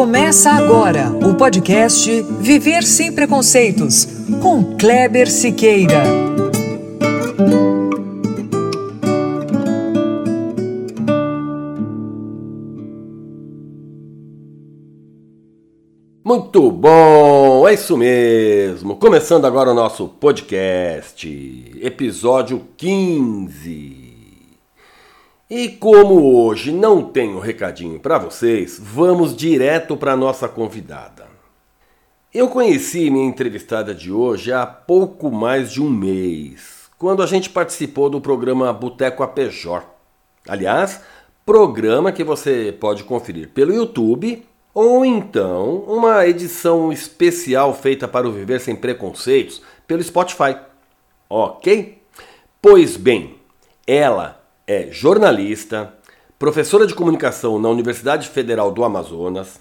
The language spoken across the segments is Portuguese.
Começa agora o podcast Viver Sem Preconceitos, com Kleber Siqueira. Muito bom, é isso mesmo. Começando agora o nosso podcast, episódio 15. E como hoje não tenho recadinho para vocês, vamos direto para nossa convidada. Eu conheci minha entrevistada de hoje há pouco mais de um mês, quando a gente participou do programa Boteco Apejor. Aliás, programa que você pode conferir pelo YouTube ou então uma edição especial feita para o Viver Sem Preconceitos pelo Spotify. Ok? Pois bem, ela é jornalista, professora de comunicação na Universidade Federal do Amazonas,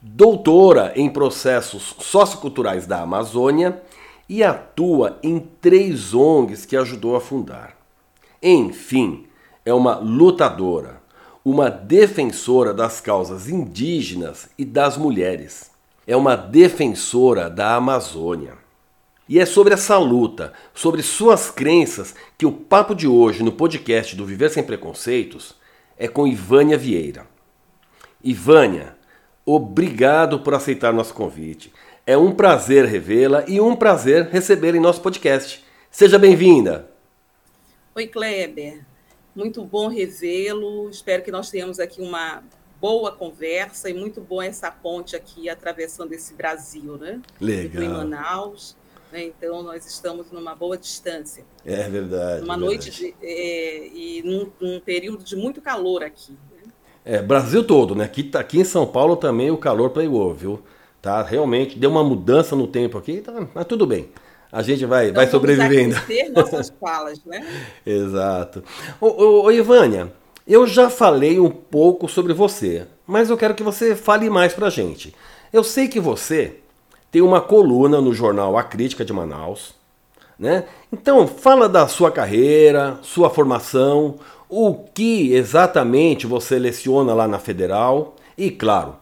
doutora em processos socioculturais da Amazônia e atua em três ONGs que ajudou a fundar. Enfim, é uma lutadora, uma defensora das causas indígenas e das mulheres. É uma defensora da Amazônia. E é sobre essa luta, sobre suas crenças, que o papo de hoje no podcast do Viver Sem Preconceitos é com Ivânia Vieira. Ivânia, obrigado por aceitar nosso convite. É um prazer revê-la e um prazer recebê-la em nosso podcast. Seja bem-vinda. Oi, Kleber. Muito bom revê-lo. Espero que nós tenhamos aqui uma boa conversa e muito boa essa ponte aqui atravessando esse Brasil, né? Legal. Em Manaus. Né? Então, nós estamos numa boa distância. É verdade. Uma é noite de, é, e num, num, período de muito calor aqui. Né? É, Brasil todo, né? Aqui, tá, aqui em São Paulo também o calor pegou, viu? Tá, realmente deu uma mudança no tempo aqui, tá, mas tudo bem. A gente vai, então, vai sobrevivendo. Nossas falas, né? Exato. Ô, ô, ô, Ivânia, eu já falei um pouco sobre você, mas eu quero que você fale mais pra gente. Eu sei que você tem uma coluna no jornal A Crítica de Manaus. Né? Então, fala da sua carreira, sua formação, o que exatamente você leciona lá na Federal e, claro,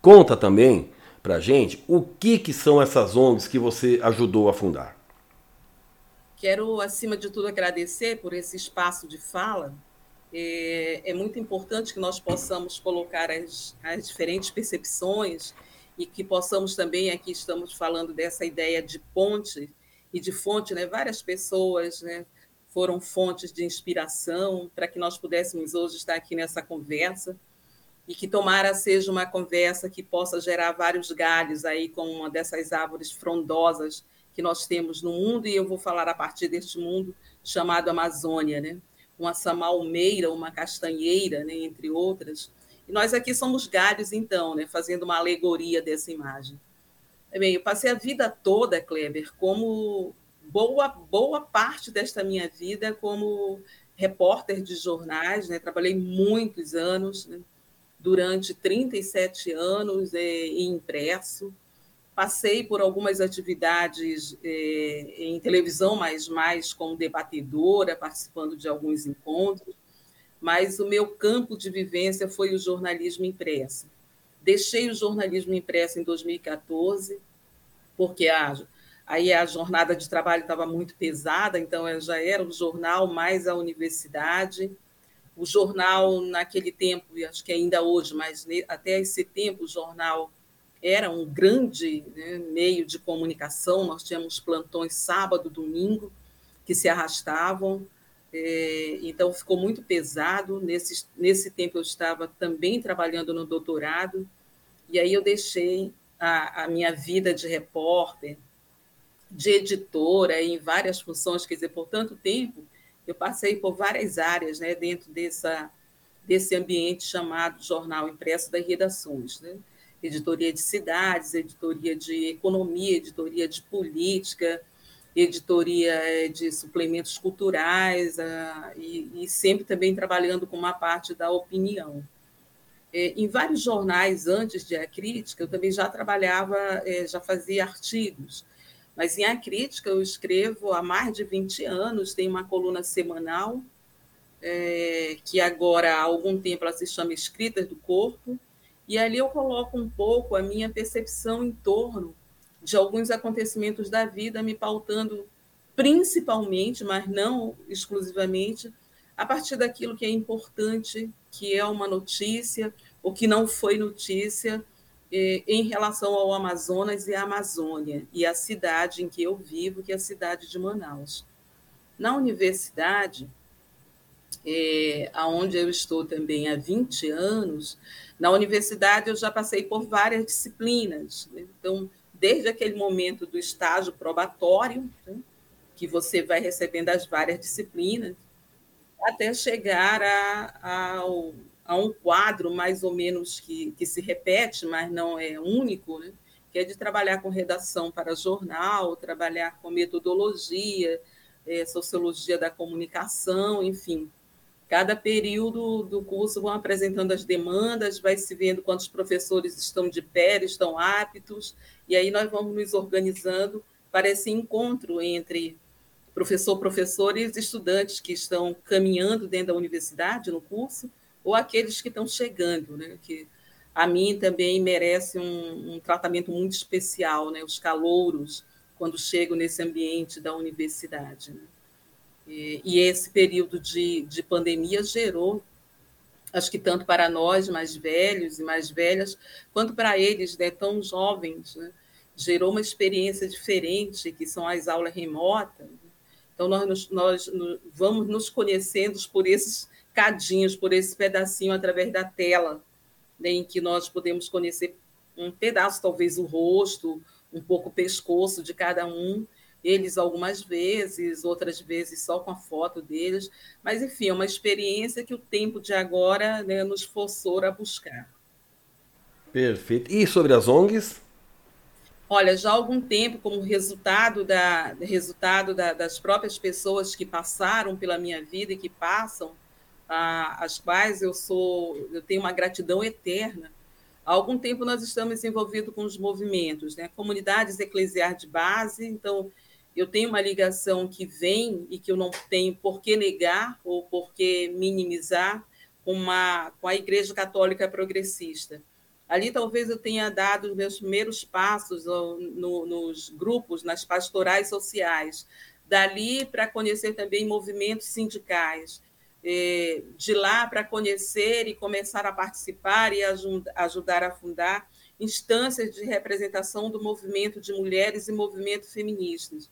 conta também pra gente o que, que são essas ONGs que você ajudou a fundar. Quero, acima de tudo, agradecer por esse espaço de fala. É, é muito importante que nós possamos colocar as, as diferentes percepções e que possamos também, aqui estamos falando dessa ideia de ponte e de fonte, né? várias pessoas né, foram fontes de inspiração para que nós pudéssemos hoje estar aqui nessa conversa e que tomara seja uma conversa que possa gerar vários galhos aí com uma dessas árvores frondosas que nós temos no mundo e eu vou falar a partir deste mundo chamado Amazônia, né? Uma samalmeira, uma castanheira, né, entre outras, e nós aqui somos galhos, então, né, fazendo uma alegoria dessa imagem. Bem, eu passei a vida toda, Kleber, como boa, boa parte desta minha vida como repórter de jornais, né? trabalhei muitos anos, né? durante 37 anos é, em impresso, passei por algumas atividades é, em televisão, mas mais como debatedora, participando de alguns encontros, mas o meu campo de vivência foi o jornalismo impresso. Deixei o jornalismo impresso em 2014, porque a, aí a jornada de trabalho estava muito pesada, então já era o jornal mais a universidade. O jornal, naquele tempo, e acho que ainda hoje, mas até esse tempo, o jornal era um grande né, meio de comunicação. Nós tínhamos plantões sábado, domingo, que se arrastavam. É, então, ficou muito pesado. Nesse, nesse tempo, eu estava também trabalhando no doutorado, e aí eu deixei a, a minha vida de repórter, de editora, em várias funções, quer dizer, por tanto tempo, eu passei por várias áreas né, dentro dessa, desse ambiente chamado jornal impresso das redações. Né? Editoria de cidades, editoria de economia, editoria de política, editoria eh, de suplementos culturais uh, e, sempre também trabalhando com uma parte da opinião. É, em vários jornais antes de A Crítica, eu também já trabalhava, é, já fazia artigos, mas em A Crítica eu escrevo há mais de 20 anos, tem uma coluna semanal, é, que agora há algum tempo ela se chama Escritas do Corpo, E ali eu coloco um pouco a minha percepção em torno de alguns acontecimentos da vida, me pautando principalmente, mas não exclusivamente, a partir daquilo que é importante, que é uma notícia, ou que não foi notícia, eh, em relação ao Amazonas e à Amazônia, e a cidade em que eu vivo, que é a cidade de Manaus. Na universidade, é, onde eu estou também há 20 anos, na universidade eu já passei por várias disciplinas. Né? Então, desde aquele momento do estágio probatório, né? que você vai recebendo as várias disciplinas, até chegar a, ao, a um quadro mais ou menos que, que se repete, mas não é único, né? que é de trabalhar com redação para jornal, trabalhar com metodologia, é, sociologia da comunicação, enfim. Cada período do curso vão apresentando as demandas, vai se vendo quantos professores estão de pé, estão aptos, e aí nós vamos nos organizando para esse encontro entre professor, professores estudantes que estão caminhando dentro da universidade no curso, ou aqueles que estão chegando, né? que a mim também merece um, um tratamento muito especial, né? os calouros, quando chego nesse ambiente da universidade. Né? E, esse período de, de pandemia gerou, acho que tanto para nós mais velhos e mais velhas, quanto para eles né, tão jovens, né? gerou uma experiência diferente, que são as aulas remotas. Então, nós, nós, nós vamos nos conhecendo por esses cadinhos, por esse pedacinho através da tela, né, em que nós podemos conhecer um pedaço, talvez o rosto, um pouco o pescoço de cada um, eles algumas vezes, outras vezes só com a foto deles, mas enfim, é uma experiência que o tempo de agora né, nos forçou a buscar. Perfeito. E sobre as ONGs? Olha, já há algum tempo, como resultado, da, resultado da, das próprias pessoas que passaram pela minha vida e que passam, a, as quais eu sou, eu tenho uma gratidão eterna, Há algum tempo nós estamos envolvidos com os movimentos, né? comunidades eclesiais de base, então eu tenho uma ligação que vem e que eu não tenho por que negar ou por que minimizar com, uma, com a Igreja Católica Progressista. Ali talvez eu tenha dado os meus primeiros passos no, nos grupos, nas pastorais sociais. Dali para conhecer também movimentos sindicais. É, de lá para conhecer e começar a participar e ajudar a fundar instâncias de representação do movimento de mulheres e movimento feministas.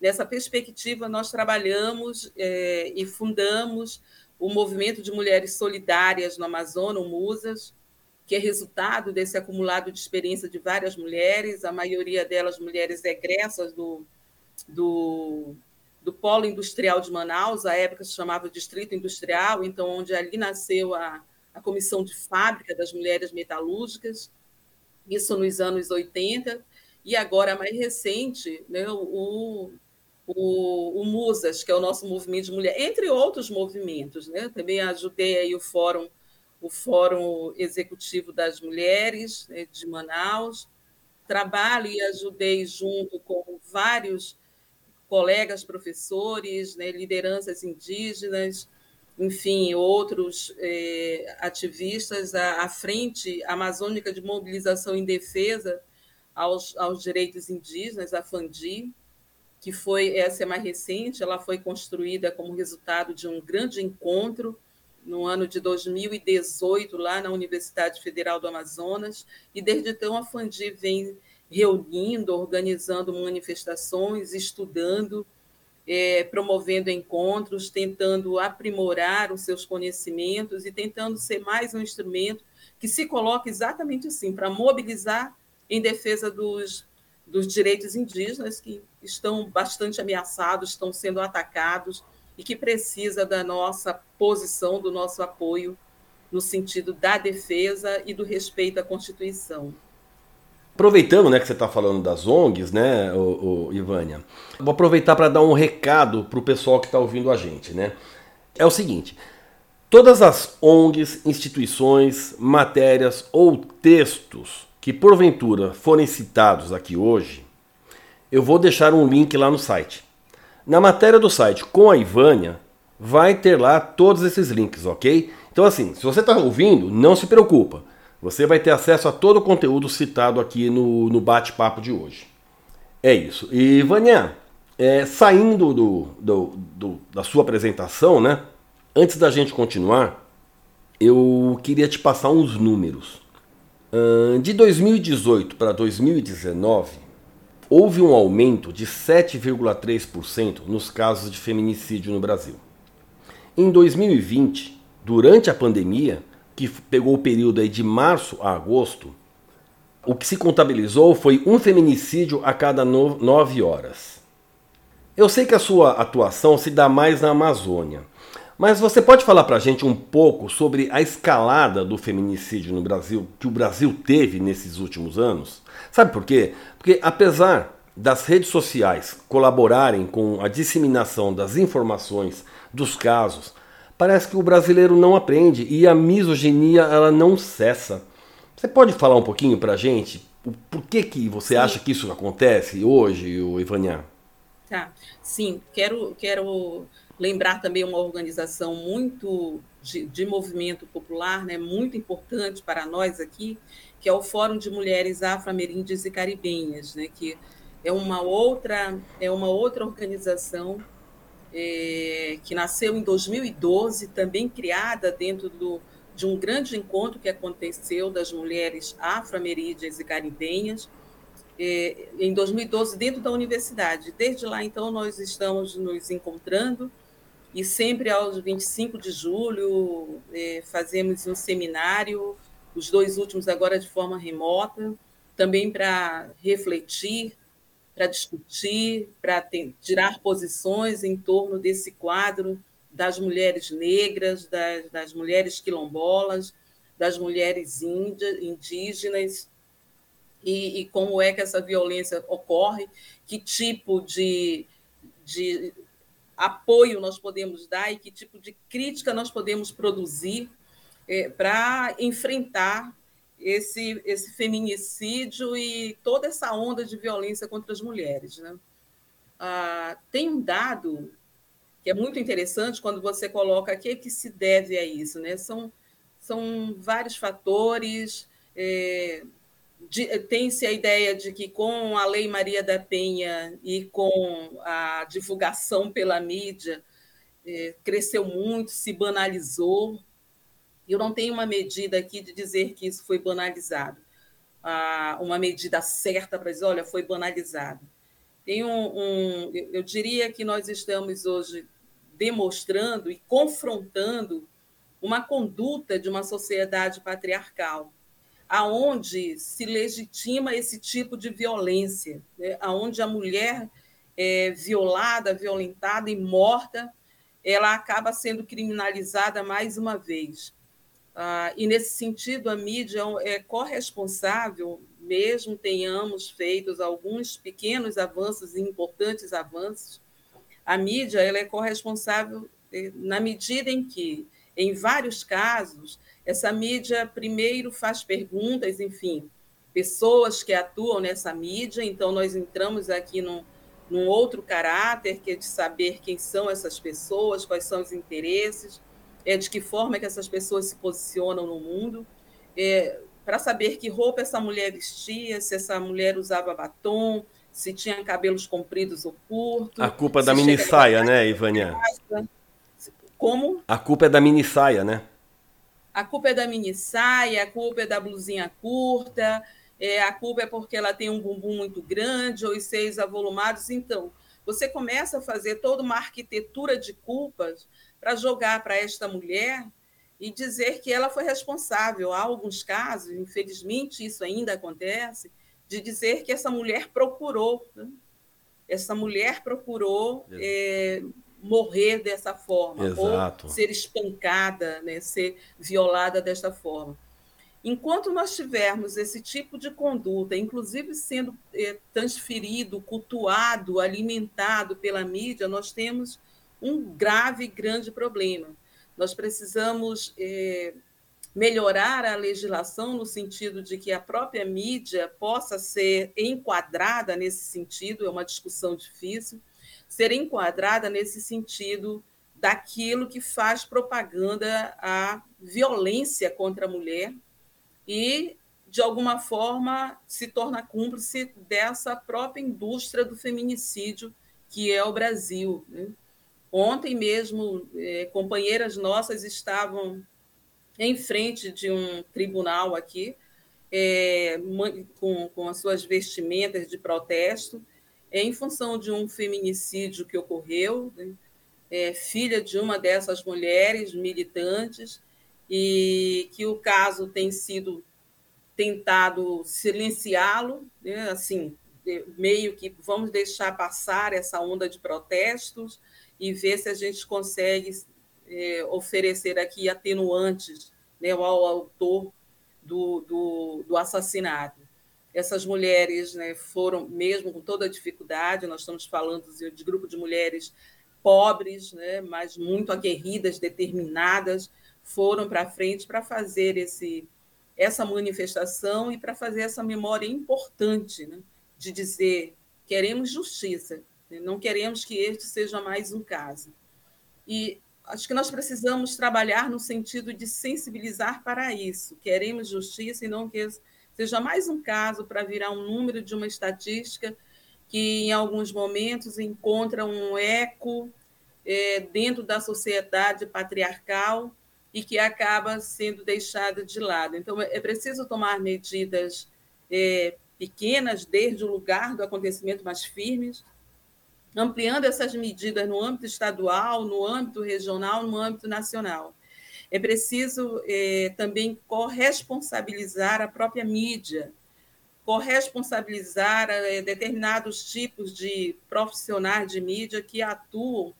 Nessa perspectiva, nós trabalhamos é, e fundamos o Movimento de Mulheres Solidárias no Amazonas, o MUSAS, que é resultado desse acumulado de experiência de várias mulheres, a maioria delas mulheres egressas do, do do Polo Industrial de Manaus, à época se chamava Distrito Industrial, então onde ali nasceu a, a Comissão de Fábrica das Mulheres Metalúrgicas, isso nos anos 80, e agora, mais recente, né, o, o, o MUSAS, que é o nosso movimento de mulher, entre outros movimentos. Né? Também ajudei aí o Fórum, o Fórum Executivo das Mulheres né, de Manaus, trabalho e ajudei junto com vários colegas professores, né, lideranças indígenas, enfim, outros é, ativistas à, à, Frente Amazônica de Mobilização em Defesa aos, aos Direitos Indígenas, a FANDI, que foi, essa é mais recente, ela foi construída como resultado de um grande encontro no ano de 2018, lá na Universidade Federal do Amazonas, e desde então a FANDI vem reunindo, organizando manifestações, estudando, é, promovendo encontros, tentando aprimorar os seus conhecimentos e tentando ser mais um instrumento que se coloque exatamente assim, para mobilizar em defesa dos, dos direitos indígenas que estão bastante ameaçados, estão sendo atacados e que precisa da nossa posição, do nosso apoio no sentido da defesa e do respeito à Constituição. Aproveitando né, que você está falando das ONGs, né, Ivânia, vou aproveitar para dar um recado para o pessoal que está ouvindo a gente. Né? É o seguinte: todas as ONGs, instituições, matérias ou textos que porventura forem citados aqui hoje, eu vou deixar um link lá no site. Na matéria do site com a Ivânia, vai ter lá todos esses links, ok? Então, assim, se você está ouvindo, não se preocupa você vai ter acesso a todo o conteúdo citado aqui no, no bate-papo de hoje. É isso. E Vânia, é, saindo do, do, do, da sua apresentação, né? Antes da gente continuar, eu queria te passar uns números. De 2018 para 2019, houve um aumento de 7,3% nos casos de feminicídio no Brasil. Em 2020, durante a pandemia, que pegou o período de março a agosto, o que se contabilizou foi um feminicídio a cada nove horas. Eu sei que a sua atuação se dá mais na Amazônia, mas você pode falar para a gente um pouco sobre a escalada do feminicídio no Brasil, que o Brasil teve nesses últimos anos? Sabe por quê? Porque apesar das redes sociais colaborarem com a disseminação das informações dos casos, parece que o brasileiro não aprende e a misoginia ela não cessa. Você pode falar um pouquinho para a gente por que, que você Sim. acha que isso acontece hoje, o Ivania? Tá. Sim, quero, quero lembrar também uma organização muito de, de, movimento popular, né, muito importante para nós aqui, que é o Fórum de Mulheres Afro-Ameríndias e Caribenhas, né, que é uma outra, é uma outra organização é, que nasceu em 2012, também criada dentro do, de um grande encontro que aconteceu das mulheres afro-ameríndias e caribenhas, é, em 2012, dentro da universidade. Desde lá, então, nós estamos nos encontrando e sempre aos 25 de julho é, fazemos um seminário, os dois últimos agora de forma remota, também para refletir para discutir, para tirar posições em torno desse quadro das mulheres negras, das, das mulheres quilombolas, das mulheres índia, indígenas, e, e, como é que essa violência ocorre, que tipo de, de apoio nós podemos dar e que tipo de crítica nós podemos produzir é, para enfrentar esse, esse feminicídio e toda essa onda de violência contra as mulheres. Né? Ah, tem um dado que é muito interessante quando você coloca a que, que se deve a isso. Né? São, são vários fatores. É, tem-se a ideia de que com a Lei Maria da Penha e com a divulgação pela mídia, é, cresceu muito, se banalizou. Eu não tenho uma medida aqui de dizer que isso foi banalizado, ah, uma medida certa para dizer, olha, foi banalizado. Tem um, um, eu diria que nós estamos hoje demonstrando e confrontando uma conduta de uma sociedade patriarcal, aonde se legitima esse tipo de violência, né? aonde a mulher é violada, violentada e morta, ela acaba sendo criminalizada mais uma vez. Ah, e, nesse sentido, a mídia é corresponsável, mesmo tenhamos feito alguns pequenos avanços e importantes avanços, a mídia ela é corresponsável eh, na medida em que, em vários casos, essa mídia primeiro faz perguntas, enfim, pessoas que atuam nessa mídia, então nós entramos aqui num, num outro caráter, que é de saber quem são essas pessoas, quais são os interesses, é, de que forma que essas pessoas se posicionam no mundo, é, para saber que roupa essa mulher vestia, se essa mulher usava batom, se tinha cabelos compridos ou curtos. A culpa é da mini saia, né, Ivânia? Como? A culpa é da mini saia, né? A culpa é da mini saia, a culpa é da blusinha curta, é, a culpa é porque ela tem um bumbum muito grande ou os seios avolumados. Então, você começa a fazer toda uma arquitetura de culpas para jogar para esta mulher e dizer que ela foi responsável. Há alguns casos, infelizmente isso ainda acontece, de dizer que essa mulher procurou, né? essa mulher procurou é, morrer dessa forma, Exato. ou ser espancada, né? ser violada desta forma. Enquanto nós tivermos esse tipo de conduta, inclusive sendo é, transferido, cultuado, alimentado pela mídia, nós temos um grave, grande problema. Nós precisamos é, melhorar a legislação no sentido de que a própria mídia possa ser enquadrada nesse sentido, é uma discussão difícil, ser enquadrada nesse sentido daquilo que faz propaganda à violência contra a mulher, e, de alguma forma, se torna cúmplice dessa própria indústria do feminicídio que é o Brasil. Né? Ontem mesmo, é, companheiras nossas estavam em frente de um tribunal aqui, é, com, com as suas vestimentas de protesto, em função de um feminicídio que ocorreu, né? é, filha de uma dessas mulheres militantes, e que o caso tem sido tentado silenciá-lo, né? assim, meio que vamos deixar passar essa onda de protestos e ver se a gente consegue é, oferecer aqui atenuantes né, ao autor do, do, do assassinato. Essas mulheres né, foram, mesmo com toda a dificuldade, nós estamos falando de grupo de mulheres pobres, né, mas muito aguerridas, determinadas, foram para frente para fazer esse, essa manifestação e para fazer essa memória importante né, de dizer queremos justiça, né, não queremos que este seja mais um caso. E acho que nós precisamos trabalhar no sentido de sensibilizar para isso. Queremos justiça e não que seja mais um caso para virar um número de uma estatística que, em alguns momentos, encontra um eco é, dentro da sociedade patriarcal e que acaba sendo deixada de lado. Então, é preciso tomar medidas é, pequenas, desde o lugar do acontecimento, mais firmes, ampliando essas medidas no âmbito estadual, no âmbito regional, no âmbito nacional. É preciso é, também corresponsabilizar a própria mídia, corresponsabilizar é, determinados tipos de profissionais de mídia que atuam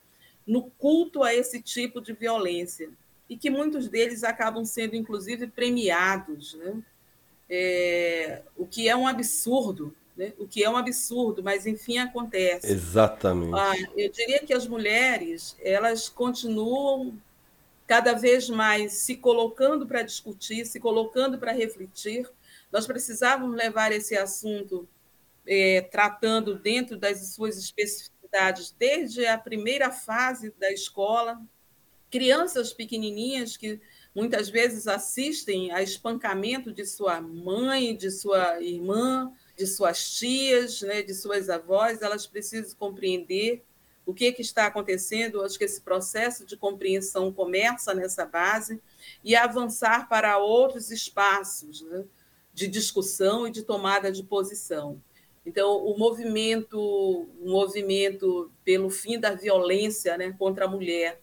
no culto a esse tipo de violência e que muitos deles acabam sendo, inclusive, premiados, né? É, o que é um absurdo, né? o que é um absurdo, mas enfim acontece. Exatamente. Ah, eu diria que as mulheres elas continuam cada vez mais se colocando para discutir, se colocando para refletir. Nós precisávamos levar esse assunto é, tratando dentro das suas especificidades desde a primeira fase da escola, crianças pequenininhas que muitas vezes assistem a espancamento de sua mãe, de sua irmã, de suas tias, né, de suas avós, elas precisam compreender o que, que está acontecendo. Acho que esse processo de compreensão começa nessa base e avançar para outros espaços né, de discussão e de tomada de posição. Então, o movimento, o movimento pelo fim da violência né, contra a mulher,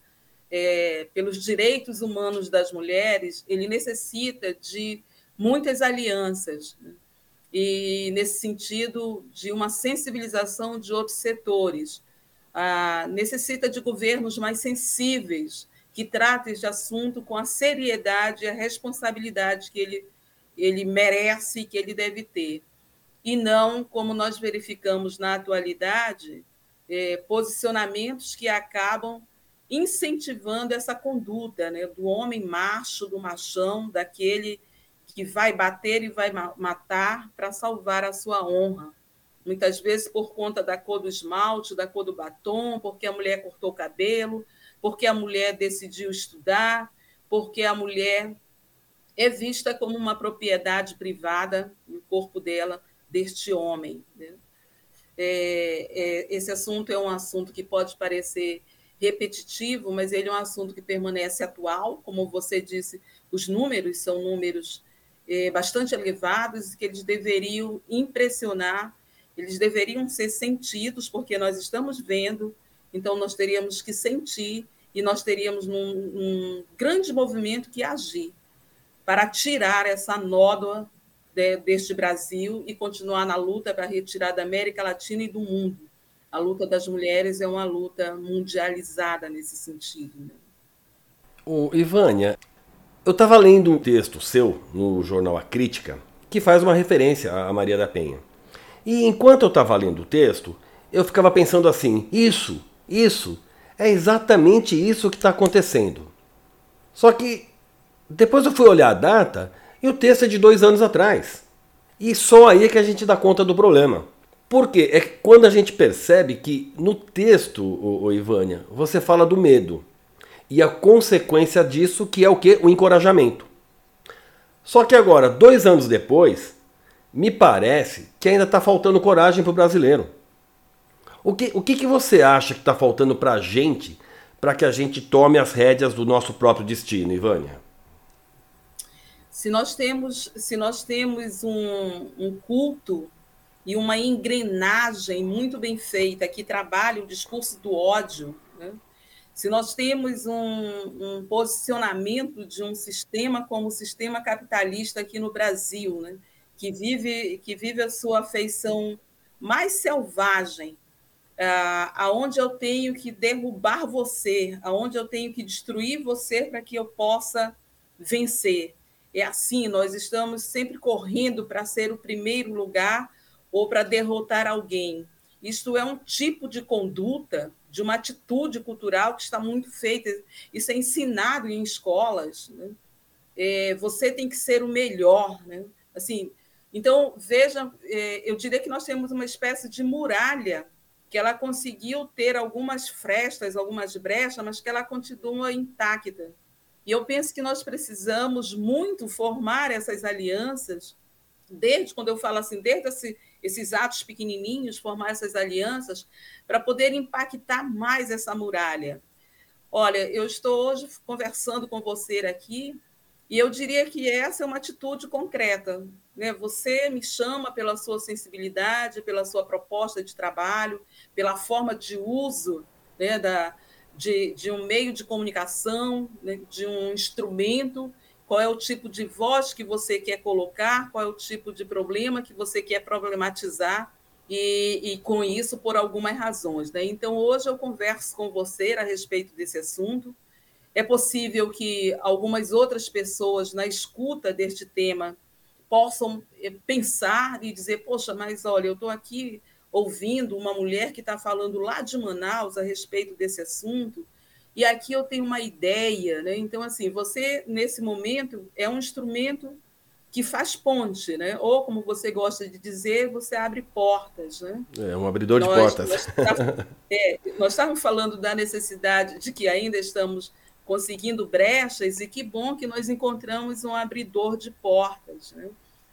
é, pelos direitos humanos das mulheres, ele necessita de muitas alianças. Né? e, nesse sentido, de uma sensibilização de outros setores. Necessita de governos mais sensíveis, que tratem esse assunto com a seriedade e a responsabilidade que ele, ele merece e que ele deve ter. E não, como nós verificamos na atualidade, é, posicionamentos que acabam incentivando essa conduta né, do homem macho, do machão, daquele que vai bater e vai matar para salvar a sua honra. Muitas vezes por conta da cor do esmalte, da cor do batom, porque a mulher cortou o cabelo, porque a mulher decidiu estudar, porque a mulher é vista como uma propriedade privada no corpo dela deste homem. Né? É, é, esse assunto é um assunto que pode parecer repetitivo, mas ele é um assunto que permanece atual, como você disse, os números são números é, bastante elevados que eles deveriam impressionar, eles deveriam ser sentidos, porque nós estamos vendo, então nós teríamos que sentir e nós teríamos um, um grande movimento que agir para tirar essa nódoa de, deste Brasil e continuar na luta para retirar da América Latina e do mundo. A luta das mulheres é uma luta mundializada nesse sentido. Né? O Ivânia, eu estava lendo um texto seu no jornal A Crítica que faz uma referência a Maria da Penha. E enquanto eu estava lendo o texto, eu ficava pensando assim: isso, isso, é exatamente isso que está acontecendo. Só que depois eu fui olhar a data e o texto é de dois anos atrás. E só aí é que a gente dá conta do problema. Porque é quando a gente percebe que no texto, o, o Ivânia, você fala do medo e a consequência disso que é o que? O encorajamento. Só que agora, dois anos depois, me parece que ainda está faltando coragem para o brasileiro. O que, o que, que você acha que está faltando para a gente para que a gente tome as rédeas do nosso próprio destino, Ivânia? Se nós temos, se nós temos um, um culto e uma engrenagem muito bem feita que trabalha o discurso do ódio, né? se nós temos um, um, posicionamento de um sistema como o sistema capitalista aqui no Brasil, né? Que, vive, que vive a sua feição mais selvagem, uh, aonde eu tenho que derrubar você, aonde eu tenho que destruir você para que eu possa vencer. É assim, nós estamos sempre correndo para ser o primeiro lugar ou para derrotar alguém. Isto é um tipo de conduta, de uma atitude cultural que está muito feita. Isso é ensinado em escolas. Né? É, você tem que ser o melhor. Né? Assim, então, veja, é, eu diria que nós temos uma espécie de muralha que ela conseguiu ter algumas frestas, algumas brechas, mas que ela continua intacta. E eu penso que nós precisamos muito formar essas alianças, desde quando eu falo assim, desde esse, esses atos pequenininhos, formar essas alianças, para poder impactar mais essa muralha. Olha, eu estou hoje conversando com você aqui, e eu diria que essa é uma atitude concreta. Né? Você me chama pela sua sensibilidade, pela sua proposta de trabalho, pela forma de uso né, da, de, de um meio de comunicação, né, de um instrumento, qual é o tipo de voz que você quer colocar, qual é o tipo de problema que você quer problematizar, e, e com isso por algumas razões. Né? Então, hoje eu converso com você a respeito desse assunto. É possível que algumas outras pessoas, na escuta deste tema, possam eh, pensar e dizer: Poxa, mas olha, eu estou aqui ouvindo uma mulher que está falando lá de Manaus a respeito desse assunto, e aqui eu tenho uma ideia, né? Então, assim, você, nesse momento, é um instrumento que faz ponte, né? Ou, como você gosta de dizer, você abre portas, né? É um abridor nós, de portas. Nós, é, nós estávamos falando da necessidade de que ainda estamos conseguindo brechas, e que bom que nós encontramos um abridor de portas, né?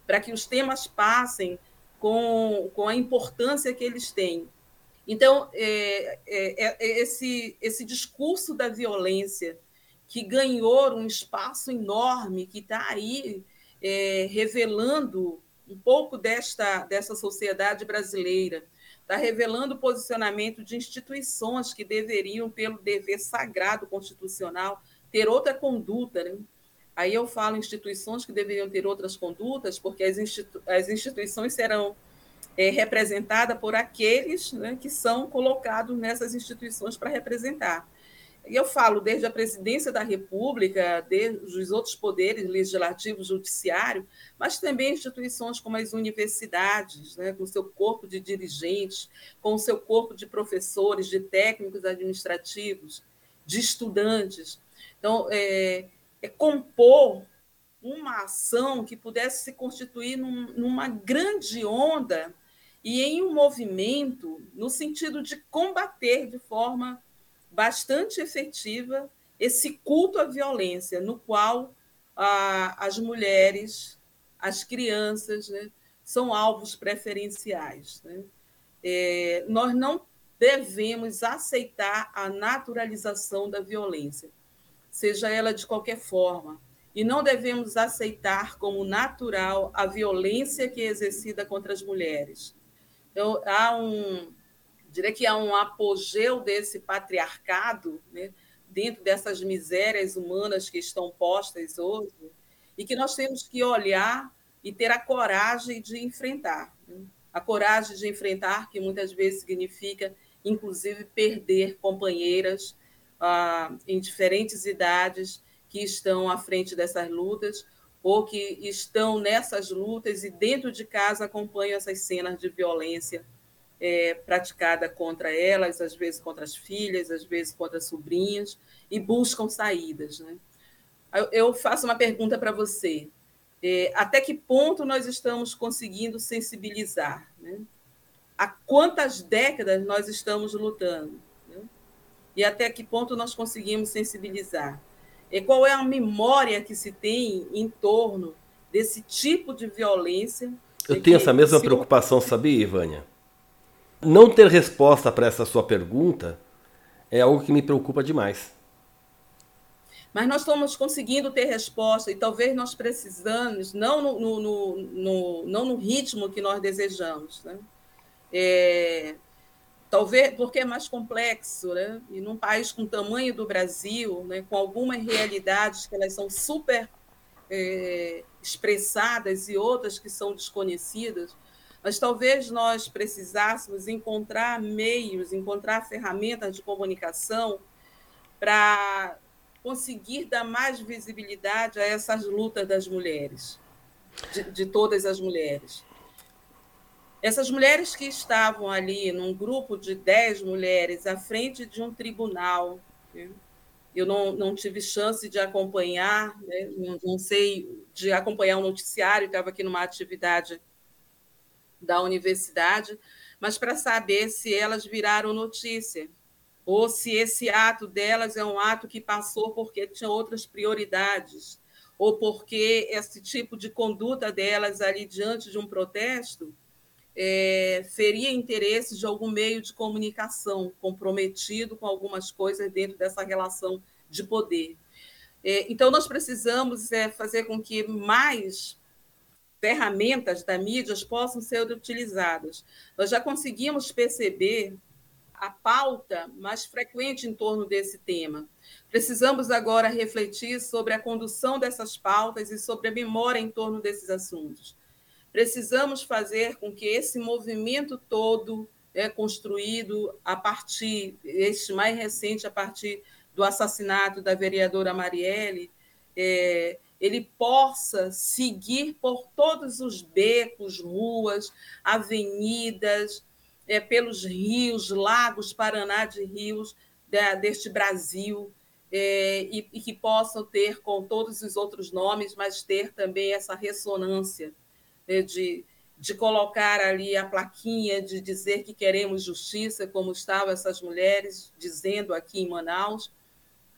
Para que os temas passem com, com a importância que eles têm. Então, é, é, é esse, esse discurso da violência que ganhou um espaço enorme, que está aí é, revelando um pouco desta, dessa sociedade brasileira, está revelando o posicionamento de instituições que deveriam, pelo dever sagrado constitucional, ter outra conduta. Né? Aí eu falo instituições que deveriam ter outras condutas, porque as, institu as instituições serão é, representadas por aqueles né, que são colocados nessas instituições para representar. E eu falo desde a presidência da República, desde os outros poderes, legislativo, judiciário, mas também instituições como as universidades, né, com seu corpo de dirigentes, com o seu corpo de professores, de técnicos administrativos, de estudantes. Então, é, é, compor uma ação que pudesse se constituir num, numa grande onda e em um movimento no sentido de combater de forma bastante efetiva esse culto à violência, no qual ah, as mulheres, as crianças, né, são alvos preferenciais. Né? É, nós não devemos aceitar a naturalização da violência seja ela de qualquer forma, e não devemos aceitar como natural a violência que é exercida contra as mulheres. Então, há um, diria que há um apogeu desse patriarcado, né, dentro dessas misérias humanas que estão postas hoje, e que nós temos que olhar e ter a coragem de enfrentar. Né? A coragem de enfrentar, que muitas vezes significa, inclusive, perder companheiras ah, em diferentes idades que estão à frente dessas lutas ou que estão nessas lutas e dentro de casa acompanham essas cenas de violência é, praticada contra elas, às vezes contra as filhas, às vezes contra as sobrinhas, e buscam saídas. Né? Eu faço uma pergunta para você. É, até que ponto nós estamos conseguindo sensibilizar? Né? Há quantas décadas nós estamos lutando? e até que ponto nós conseguimos sensibilizar. E qual é a memória que se tem em torno desse tipo de violência. Eu tenho essa mesma preocupação, sabia, Ivânia? Não ter resposta para essa sua pergunta é algo que me preocupa demais. Mas nós estamos conseguindo ter resposta e talvez nós precisamos, não no, no, no não no ritmo que nós desejamos. Né? É, talvez porque é mais complexo, né? e num país com o tamanho do Brasil, né, com algumas realidades que elas são super é, expressadas e outras que são desconhecidas, mas talvez nós precisássemos encontrar meios, encontrar ferramentas de comunicação para conseguir dar mais visibilidade a essas lutas das mulheres, de, de todas as mulheres. Essas mulheres que estavam ali num grupo de dez mulheres à frente de um tribunal, né? eu não, não tive chance de acompanhar, né? não, não, sei, de acompanhar o noticiário, estava aqui numa atividade da universidade, mas para saber se elas viraram notícia ou se esse ato delas é um ato que passou porque tinha outras prioridades, ou porque esse tipo de conduta delas ali diante de um protesto é, feria interesses de algum meio de comunicação comprometido com algumas coisas dentro dessa relação de poder. É, então, nós precisamos é, fazer com que mais ferramentas da mídia possam ser utilizadas. Nós já conseguimos perceber a pauta mais frequente em torno desse tema. Precisamos agora refletir sobre a condução dessas pautas e sobre a memória em torno desses assuntos. Precisamos fazer com que esse movimento todo é construído a partir, este mais recente, a partir do assassinato da vereadora Marielle, é, ele possa seguir por todos os becos, ruas, avenidas, é, pelos rios, lagos, Paraná de rios da, deste Brasil, é, e, e, que possam ter com todos os outros nomes, mas ter também essa ressonância é, de, de colocar ali a plaquinha de dizer que queremos justiça, como estavam essas mulheres dizendo aqui em Manaus,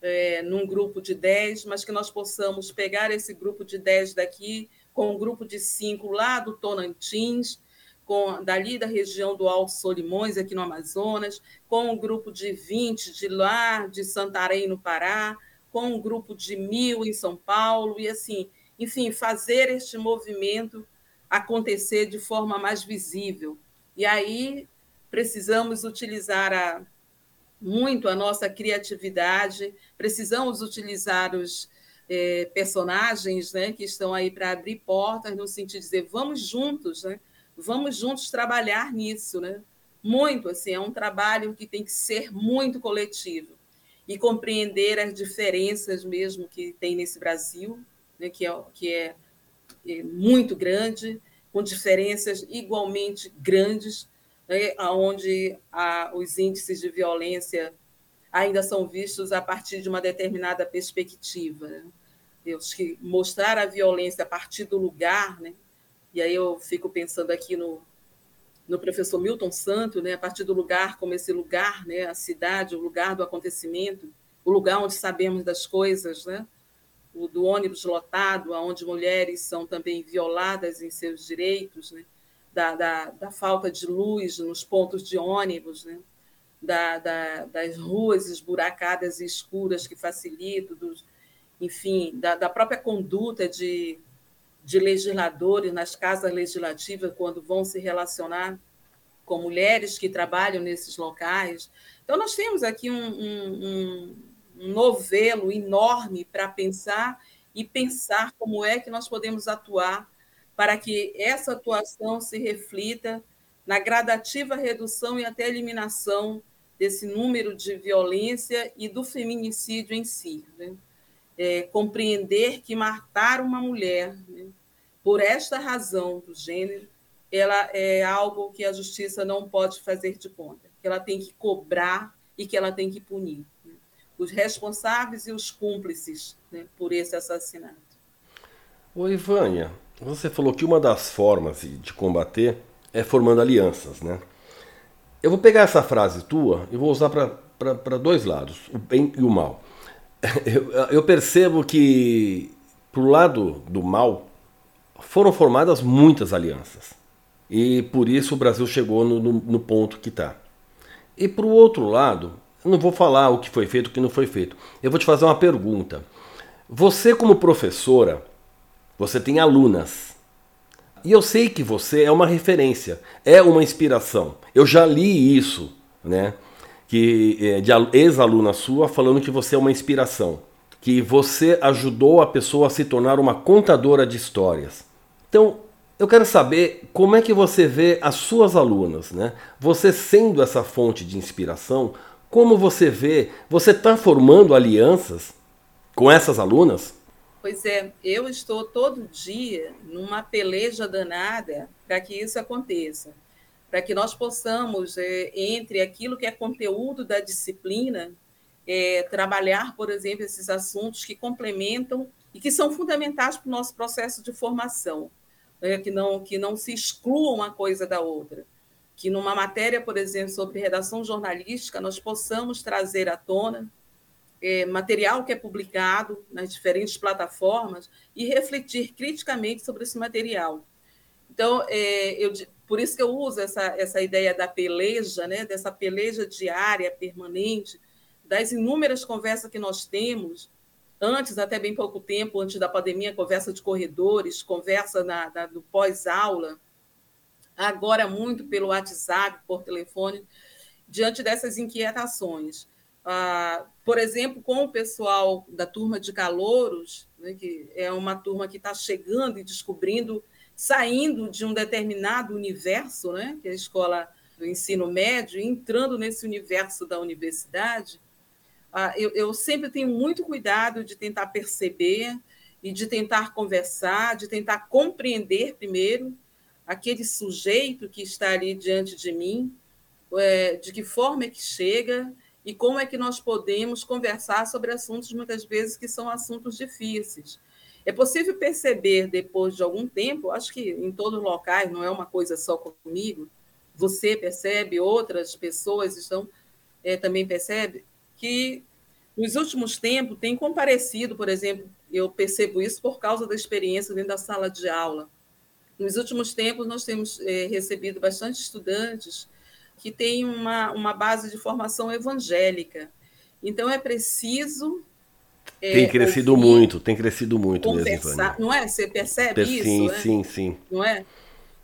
é, num grupo de 10, mas que nós possamos pegar esse grupo de 10 daqui com um grupo de cinco lá do Tonantins, com, dali da região do Alto Solimões, aqui no Amazonas, com um grupo de 20 de lá, de Santarém, no Pará, com um grupo de mil em São Paulo, e assim, enfim, fazer este movimento acontecer de forma mais visível. E aí precisamos utilizar a, muito a nossa criatividade, precisamos utilizar os é, personagens né, que estão aí para abrir portas, no sentido de dizer, vamos juntos, né? vamos juntos trabalhar nisso, né? Muito, assim, é um trabalho que tem que ser muito coletivo e compreender as diferenças mesmo que tem nesse Brasil, né, que, é, que é, é muito grande, com diferenças igualmente grandes, né, onde a, os índices de violência ainda são vistos a partir de uma determinada perspectiva. Né? Deus, que mostrar a violência a partir do lugar, né, e aí eu fico pensando aqui no, no professor Milton Santo, né, a partir do lugar como esse lugar, né, a cidade, o lugar do acontecimento, o lugar onde sabemos das coisas, né, o do ônibus lotado, onde mulheres são também violadas em seus direitos, né, da, da, da falta de luz nos pontos de ônibus, né, da, da, das ruas esburacadas e escuras que facilitam, dos, enfim, da, da própria conduta de de legisladores nas casas legislativas quando vão se relacionar com mulheres que trabalham nesses locais. Então, nós temos aqui um, um, um novelo enorme para pensar e pensar como é que nós podemos atuar para que essa atuação se reflita na gradativa redução e até eliminação desse número de violência e do feminicídio em si. Né? é, compreender que matar uma mulher né, por esta razão do gênero, ela é algo que a justiça não pode fazer de conta, que ela tem que cobrar e que ela tem que punir né, os responsáveis e os cúmplices né, por esse assassinato. Oi, Vânia, você falou que uma das formas de combater é formando alianças, né? Eu vou pegar essa frase tua e vou usar para dois lados, o bem e o mal. eu, eu percebo que pro lado do mal foram formadas muitas alianças. E por isso o Brasil chegou no, no, no ponto que está. E para o outro lado, não vou falar o que foi feito o que não foi feito. Eu vou te fazer uma pergunta. Você, como professora, você tem alunas. E eu sei que você é uma referência, é uma inspiração. Eu já li isso, né? Que, é, de ex-aluna sua falando que você é uma inspiração. Que você ajudou a pessoa a se tornar uma contadora de histórias. Então, eu quero saber como é que você vê as suas alunas, né? Você sendo essa fonte de inspiração, como você vê, você está formando alianças com essas alunas? Pois é, eu estou todo dia numa peleja danada para que isso aconteça, para que nós possamos, é, entre aquilo que é conteúdo da disciplina, é, trabalhar, por exemplo, esses assuntos que complementam e que são fundamentais para o nosso processo de formação né, que, não, que não se excluam uma coisa da outra. Que numa matéria, por exemplo, sobre redação jornalística, nós possamos trazer à tona é, material que é publicado nas diferentes plataformas e refletir criticamente sobre esse material. Então, é, eu, por isso que eu uso essa, essa ideia da peleja, né, dessa peleja diária, permanente, das inúmeras conversas que nós temos Antes, até bem pouco tempo, antes da pandemia, conversa de corredores, conversa na, na, do pós-aula, agora muito pelo WhatsApp, por telefone, diante dessas inquietações. Ah, por exemplo, com o pessoal da turma de calouros, né, que é uma turma que está chegando e descobrindo, saindo de um determinado universo, né, que é a escola do ensino médio, entrando nesse universo da universidade, ah, eu, eu sempre tenho muito cuidado de tentar perceber e de tentar conversar, de tentar compreender primeiro aquele sujeito que está ali diante de mim, é, de que forma é que chega e como é que nós podemos conversar sobre assuntos muitas vezes que são assuntos difíceis. É possível perceber depois de algum tempo, acho que em todos os locais, não é uma coisa só comigo, você percebe, outras pessoas estão é, também percebe que nos últimos tempos tem comparecido, por exemplo, eu percebo isso por causa da experiência dentro da sala de aula. Nos últimos tempos, nós temos é, recebido bastante estudantes que têm uma, uma base de formação evangélica. Então, é preciso. É, tem crescido ouvir, muito, tem crescido muito mesmo, Não é? Você percebe sim, isso? Sim, né? sim, sim. Não é?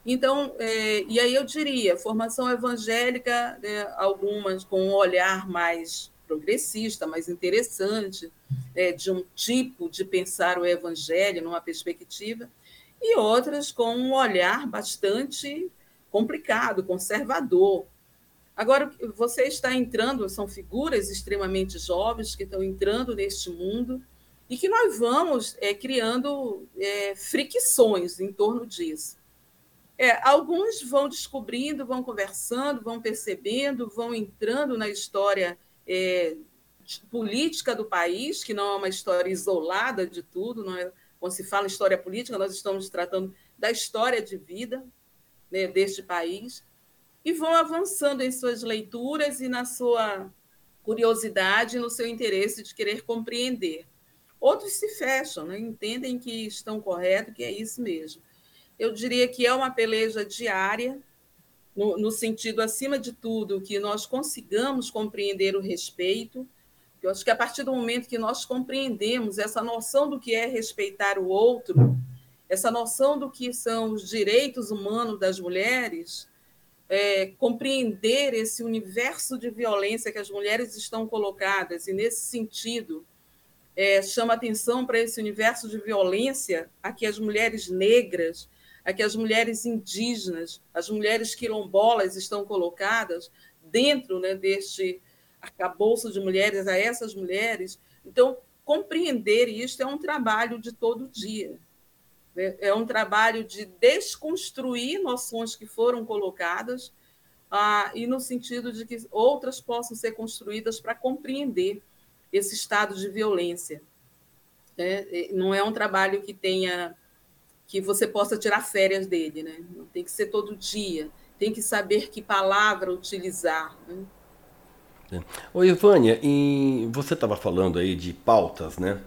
Então, é, e aí eu diria, formação evangélica, né, algumas com um olhar mais progressista, mais interessante, é, de um tipo de pensar o evangelho numa perspectiva, e outras com um olhar bastante complicado, conservador. Agora, você está entrando, são figuras extremamente jovens que estão entrando neste mundo e que nós vamos é, criando é, fricções em torno disso. É, alguns vão descobrindo, vão conversando, vão percebendo, vão entrando na história é, política do país, que não é uma história isolada de tudo. Não é, quando se fala história política, nós estamos tratando da história de vida né, deste país, e vão avançando em suas leituras e na sua curiosidade, no seu interesse de querer compreender. Outros se fecham, né, entendem que estão corretos, que é isso mesmo eu diria que é uma peleja diária, no, no, sentido, acima de tudo, que nós consigamos compreender o respeito. Eu acho que a partir do momento que nós compreendemos essa noção do que é respeitar o outro, essa noção do que são os direitos humanos das mulheres, é, compreender esse universo de violência que as mulheres estão colocadas, e nesse sentido, é, chama atenção para esse universo de violência a que as mulheres negras a que as mulheres indígenas, as mulheres quilombolas estão colocadas dentro né, deste arcabouço de mulheres, a essas mulheres. Então, compreender isto é um trabalho de todo dia. Né? É um trabalho de desconstruir noções que foram colocadas ah, e no sentido de que outras possam ser construídas para compreender esse estado de violência. É, não é um trabalho que tenha que você possa tirar férias dele, né? Tem que ser todo dia, tem que saber que palavra utilizar. Né? É. Oi, Vânia, e você estava falando aí de pautas, né?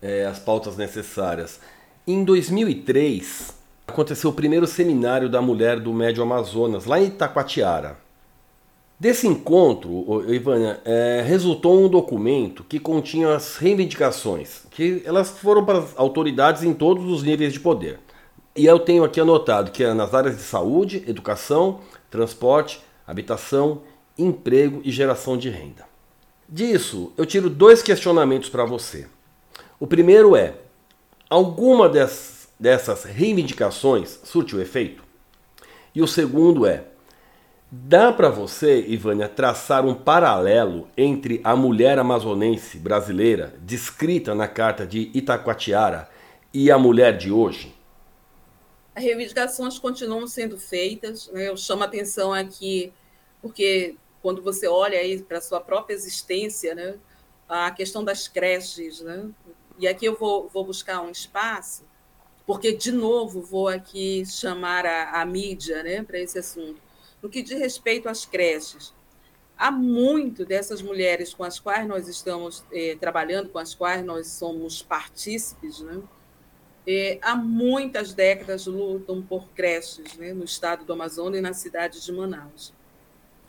É, as pautas necessárias. Em 2003, aconteceu o primeiro seminário da mulher do Médio Amazonas, lá em Itacoatiara. Desse encontro, Ivânia, é, resultou um documento que continha as reivindicações, que elas foram para as autoridades em todos os níveis de poder. E eu tenho aqui anotado que é nas áreas de saúde, educação, transporte, habitação, emprego e geração de renda. Disso, eu tiro dois questionamentos para você. O primeiro é: alguma dessas, dessas reivindicações surtiu efeito? E o segundo é: Dá para você, Ivânia, traçar um paralelo entre a mulher amazonense brasileira, descrita na carta de Itacoatiara, e a mulher de hoje? As reivindicações continuam sendo feitas. Né? Eu chamo a atenção aqui, porque quando você olha aí para a sua própria existência, né? a questão das creches, né? E aqui eu vou, vou buscar um espaço, porque, de novo, vou aqui chamar a, a mídia né, para esse assunto no que diz respeito às creches. Há muito dessas mulheres com as quais nós estamos eh, trabalhando, com as quais nós somos partícipes, né? Eh, há muitas décadas lutam por creches né, no estado do Amazonas e na cidade de Manaus.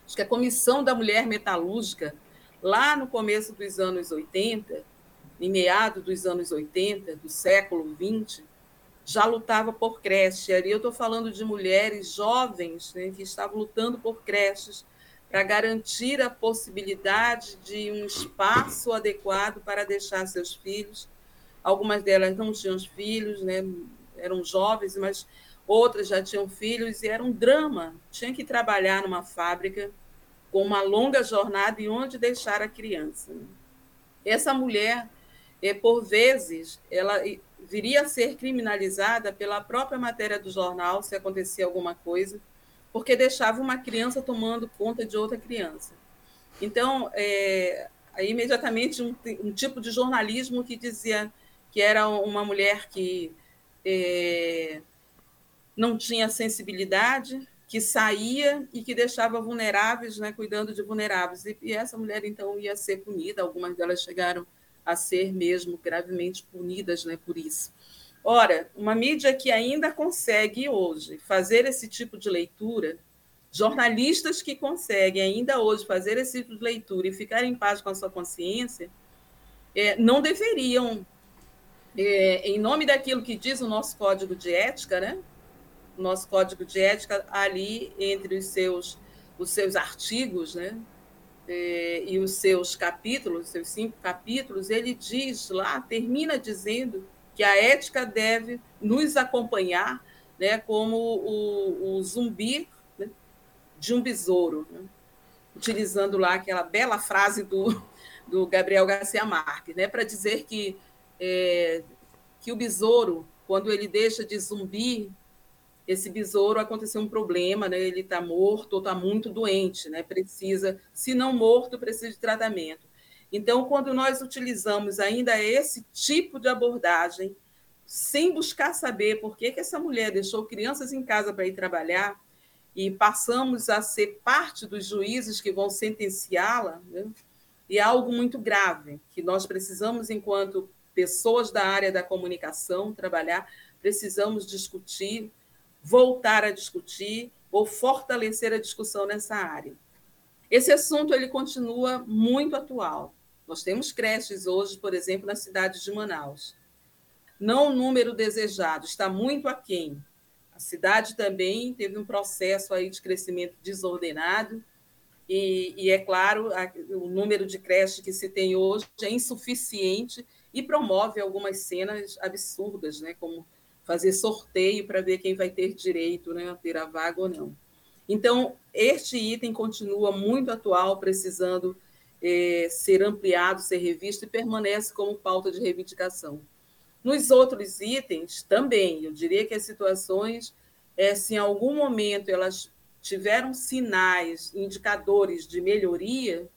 Acho que a Comissão da Mulher Metalúrgica, lá no começo dos anos 80, em meado dos anos 80, do século 20, já lutava por creche. Ali eu estou falando de mulheres jovens né, que estavam lutando por creches para garantir a possibilidade de um espaço adequado para deixar seus filhos. Algumas delas não tinham filhos, né, eram jovens, mas outras já tinham filhos e era um drama. Tinha que trabalhar numa fábrica com uma longa jornada e onde deixar a criança. Essa mulher, é, por vezes, ela viria a ser criminalizada pela própria matéria do jornal se acontecia alguma coisa, porque deixava uma criança tomando conta de outra criança. Então, é, aí, imediatamente, um, um, tipo de jornalismo que dizia que era uma mulher que é, não tinha sensibilidade, que saía e que deixava vulneráveis, né, cuidando de vulneráveis. E, e essa mulher, então, ia ser punida, algumas delas chegaram ser mesmo gravemente punidas né, por isso. Ora, uma mídia que ainda consegue hoje fazer esse tipo de leitura, jornalistas que conseguem ainda hoje fazer esse tipo de leitura e ficar em paz com a sua consciência, é, não deveriam, é, em nome daquilo que diz o nosso código de ética, né? O nosso código de ética ali entre os seus os seus artigos, né? É, e os seus capítulos, seus cinco capítulos, ele diz lá, termina dizendo que a ética deve nos acompanhar né, como o, o zumbi né, de um besouro, né, utilizando lá aquela bela frase do, do Gabriel Garcia Marques, né, para dizer que, é, que o besouro, quando ele deixa de zumbir, esse besouro aconteceu um problema, né? Ele está morto ou está muito doente, né? Precisa, se não morto, precisa de tratamento. Então, quando nós utilizamos ainda esse tipo de abordagem, sem buscar saber por que, que essa mulher deixou crianças em casa para ir trabalhar, e passamos a ser parte dos juízes que vão sentenciá-la, né? e é algo muito grave, que nós precisamos, enquanto pessoas da área da comunicação, trabalhar, precisamos discutir voltar a discutir ou fortalecer a discussão nessa área. Esse assunto ele continua muito atual. Nós temos creches hoje, por exemplo, na cidade de Manaus. Não o número desejado, está muito aquém. A cidade também teve um processo aí de crescimento desordenado, e, e é claro, a, o número de creches que se tem hoje é insuficiente e promove algumas cenas absurdas, né, como fazer sorteio para ver quem vai ter direito né, a ter a vaga ou não. Então, este item continua muito atual, precisando é, ser ampliado, ser revisto e permanece como pauta de reivindicação. Nos outros itens, também, eu diria que as situações, é, se em algum momento elas tiveram sinais, indicadores de melhoria,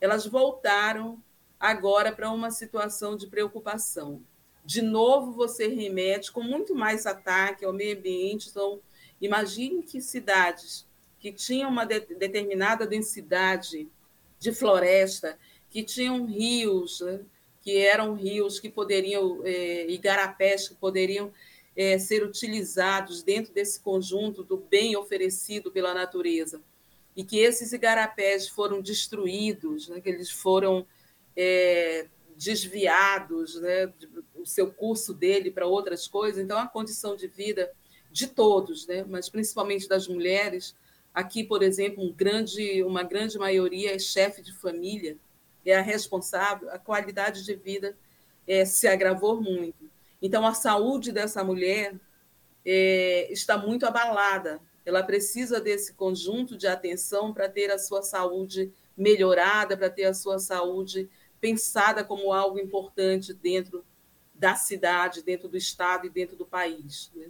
elas voltaram agora para uma situação de preocupação de novo você remete com muito mais ataque ao meio ambiente. Então, imagine que cidades que tinham uma de, determinada densidade de floresta, que tinham rios, né, que eram rios que poderiam, é, igarapés que poderiam é, ser utilizados dentro desse conjunto do bem oferecido pela natureza e que esses igarapés foram destruídos, né, que eles foram é, desviados, né, o seu curso dele para outras coisas. Então, a condição de vida de todos, né, mas principalmente das mulheres, aqui, por exemplo, um grande, uma grande maioria é chefe de família, é a responsável, a qualidade de vida é, se agravou muito. Então, a saúde dessa mulher é, está muito abalada. Ela precisa desse conjunto de atenção para ter a sua saúde melhorada, para ter a sua saúde pensada como algo importante dentro da cidade, dentro do estado e dentro do país, né?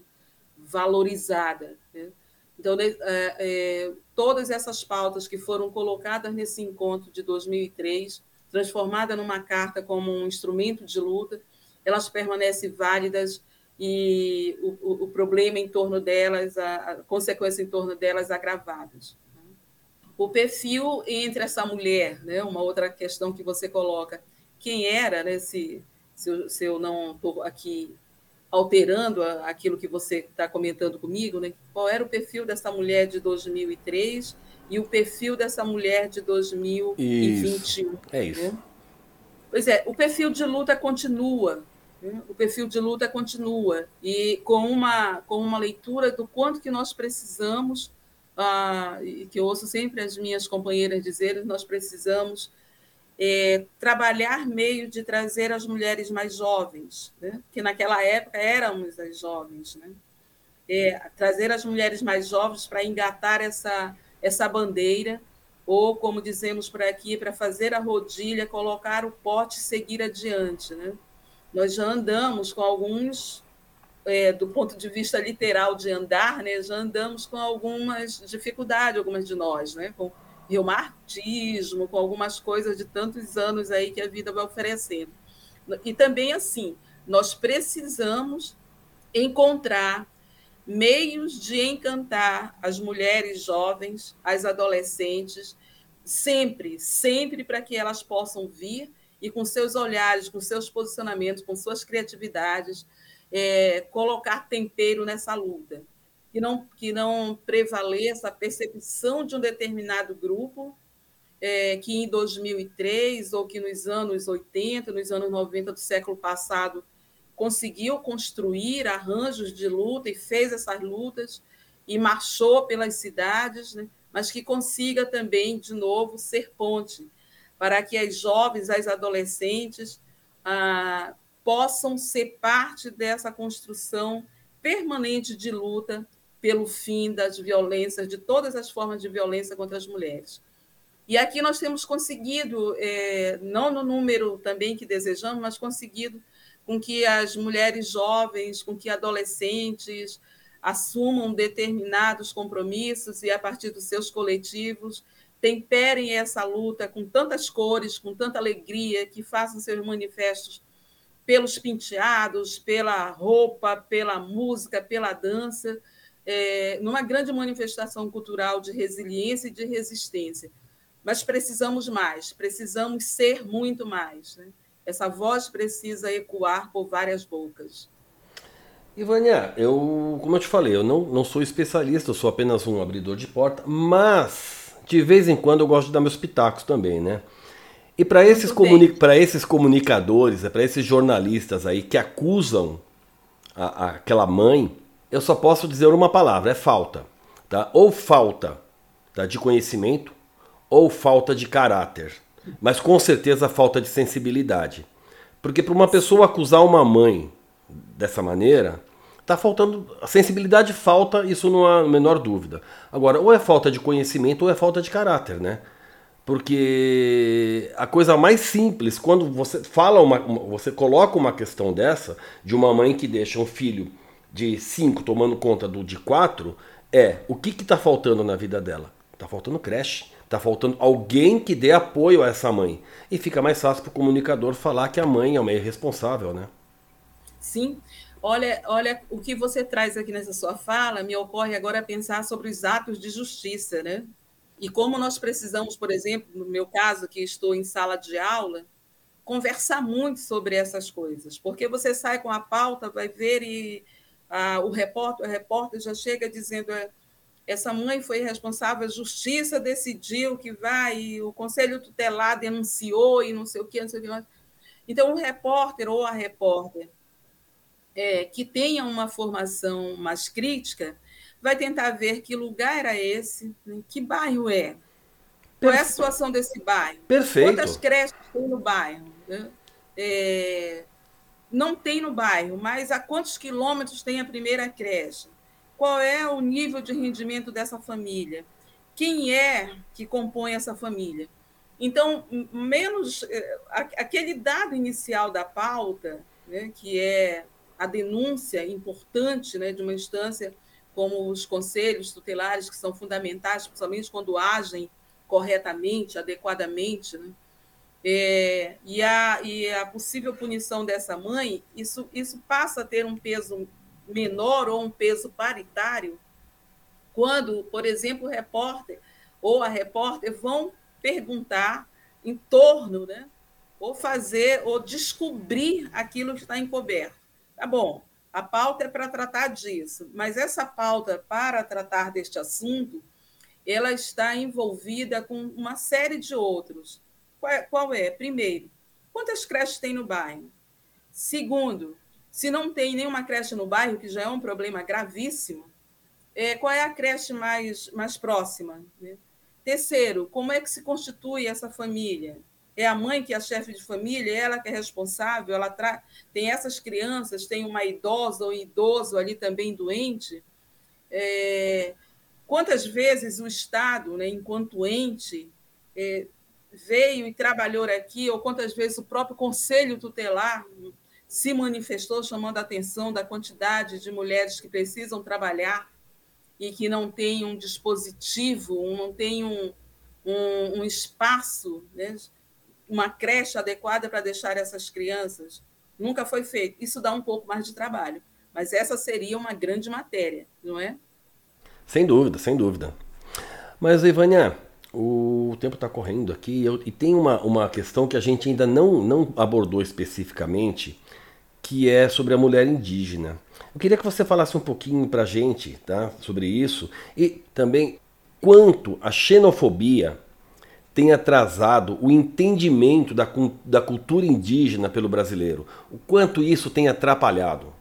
valorizada. Né? Então, é, é, todas essas pautas que foram colocadas nesse encontro de 2003, transformada numa carta como um instrumento de luta, elas permanecem válidas e o, o, problema em torno delas, a, a, consequência em torno delas agravadas. O perfil entre essa mulher, né, uma outra questão que você coloca, quem era, né, se, eu, se eu não estou aqui alterando aquilo que você está comentando comigo, né, qual era o perfil dessa mulher de 2003 e o perfil dessa mulher de 2021. Isso. É isso. Né? Pois é, o perfil de luta continua, o perfil de luta continua e com uma com uma leitura do quanto que nós precisamos ah, e que eu ouço sempre as minhas companheiras dizerem nós precisamos é, trabalhar meio de trazer as mulheres mais jovens né? que naquela época éramos as jovens né? É, trazer as mulheres mais jovens para engatar essa essa bandeira ou como dizemos por aqui para fazer a rodilha colocar o pote e seguir adiante né nós já andamos com alguns, é, do ponto de vista literal de andar, né, já andamos com algumas dificuldades, algumas de nós, né, com reumatismo, com algumas coisas de tantos anos aí que a vida vai oferecendo. E também assim, nós precisamos encontrar meios de encantar as mulheres jovens, as adolescentes, sempre, sempre para que elas possam vir e com seus olhares, com seus posicionamentos, com suas criatividades, é, colocar tempero nessa luta. Que não, que não prevaleça a percepção de um determinado grupo é, que em 2003 ou que nos anos 80, nos anos 90 do século passado conseguiu construir arranjos de luta e fez essas lutas e marchou pelas cidades, né? mas que consiga também, de novo, ser ponte para que as jovens, as adolescentes ah, possam ser parte dessa construção permanente de luta pelo fim das violências, de todas as formas de violência contra as mulheres. E aqui nós temos conseguido, é, não no número também que desejamos, mas conseguido com que as mulheres jovens, com que adolescentes assumam determinados compromissos e, a partir dos seus coletivos, temperem essa luta com tantas cores, com tanta alegria, que façam seus manifestos pelos penteados, pela roupa, pela música, pela dança, é, numa grande manifestação cultural de resiliência e de resistência. Mas precisamos mais, precisamos ser muito mais. Né? Essa voz precisa ecoar por várias bocas. Ivânia, eu, como eu te falei, eu não, não sou especialista, eu sou apenas um abridor de porta, mas de vez em quando eu gosto de dar meus pitacos também, né? E para esses, comuni esses comunicadores, para esses jornalistas aí que acusam a, a, aquela mãe, eu só posso dizer uma palavra: é falta. Tá? Ou falta tá, de conhecimento, ou falta de caráter. Mas com certeza falta de sensibilidade. Porque para uma pessoa acusar uma mãe dessa maneira, Tá faltando. A sensibilidade falta, isso não há menor dúvida. Agora, ou é falta de conhecimento ou é falta de caráter, né? Porque a coisa mais simples, quando você fala uma, você coloca uma questão dessa, de uma mãe que deixa um filho de 5 tomando conta do de 4, é o que está faltando na vida dela? Está faltando creche, está faltando alguém que dê apoio a essa mãe. E fica mais fácil para o comunicador falar que a mãe é uma irresponsável, né? Sim, Olha, olha o que você traz aqui nessa sua fala, me ocorre agora pensar sobre os atos de justiça, né? E como nós precisamos, por exemplo, no meu caso, que estou em sala de aula, conversar muito sobre essas coisas, porque você sai com a pauta, vai ver e a, o repórter, o repórter já chega dizendo é, essa mãe foi responsável, a justiça decidiu que vai, e o conselho tutelar denunciou e não sei o que, não sei o que. Então, o repórter ou a repórter é, que tenha uma formação mais crítica vai tentar ver que lugar era esse, né? que bairro é, qual é a situação desse bairro, Perfeito. quantas creches tem no bairro. Né? É, não tem no bairro, mas a quantos quilômetros tem a primeira creche? Qual é o nível de rendimento dessa família? Quem é que compõe essa família? Então, menos é, aquele dado inicial da pauta, né, que é a denúncia importante né, de uma instância como os conselhos tutelares, que são fundamentais, principalmente quando agem corretamente, adequadamente, né? É, e, a, e a possível punição dessa mãe, isso, isso passa a ter um peso menor ou um peso paritário quando, por exemplo, o repórter ou a repórter vão perguntar em torno, né? ou fazer, ou descobrir aquilo que está encoberto. Tá bom, a pauta é para tratar disso, mas essa pauta para tratar deste assunto, ela está envolvida com uma série de outros. Qual é? Qual é? Primeiro, quantas creches tem no bairro? Segundo, se não tem nenhuma creche no bairro, que já é um problema gravíssimo, é, qual é a creche mais, mais próxima? Né? Terceiro, como é que se constitui essa família? é a mãe que é a chefe de família, é ela que é responsável, ela tra... tem essas crianças, tem uma idosa ou idoso ali também doente. É... Quantas vezes o Estado, né, enquanto ente, é, veio e trabalhou aqui, ou quantas vezes o próprio Conselho Tutelar se manifestou chamando a atenção da quantidade de mulheres que precisam trabalhar e que não têm um dispositivo, não têm um, um, um espaço né, uma creche adequada para deixar essas crianças. Nunca foi feito. Isso dá um pouco mais de trabalho. Mas essa seria uma grande matéria, não é? Sem dúvida, sem dúvida. Mas, Ivânia, o tempo está correndo aqui eu, e tem uma, uma questão que a gente ainda não, não abordou especificamente, que é sobre a mulher indígena. Eu queria que você falasse um pouquinho para a gente tá, sobre isso e também quanto a xenofobia tem atrasado o entendimento da, da cultura indígena pelo brasileiro? O quanto isso tem atrapalhado?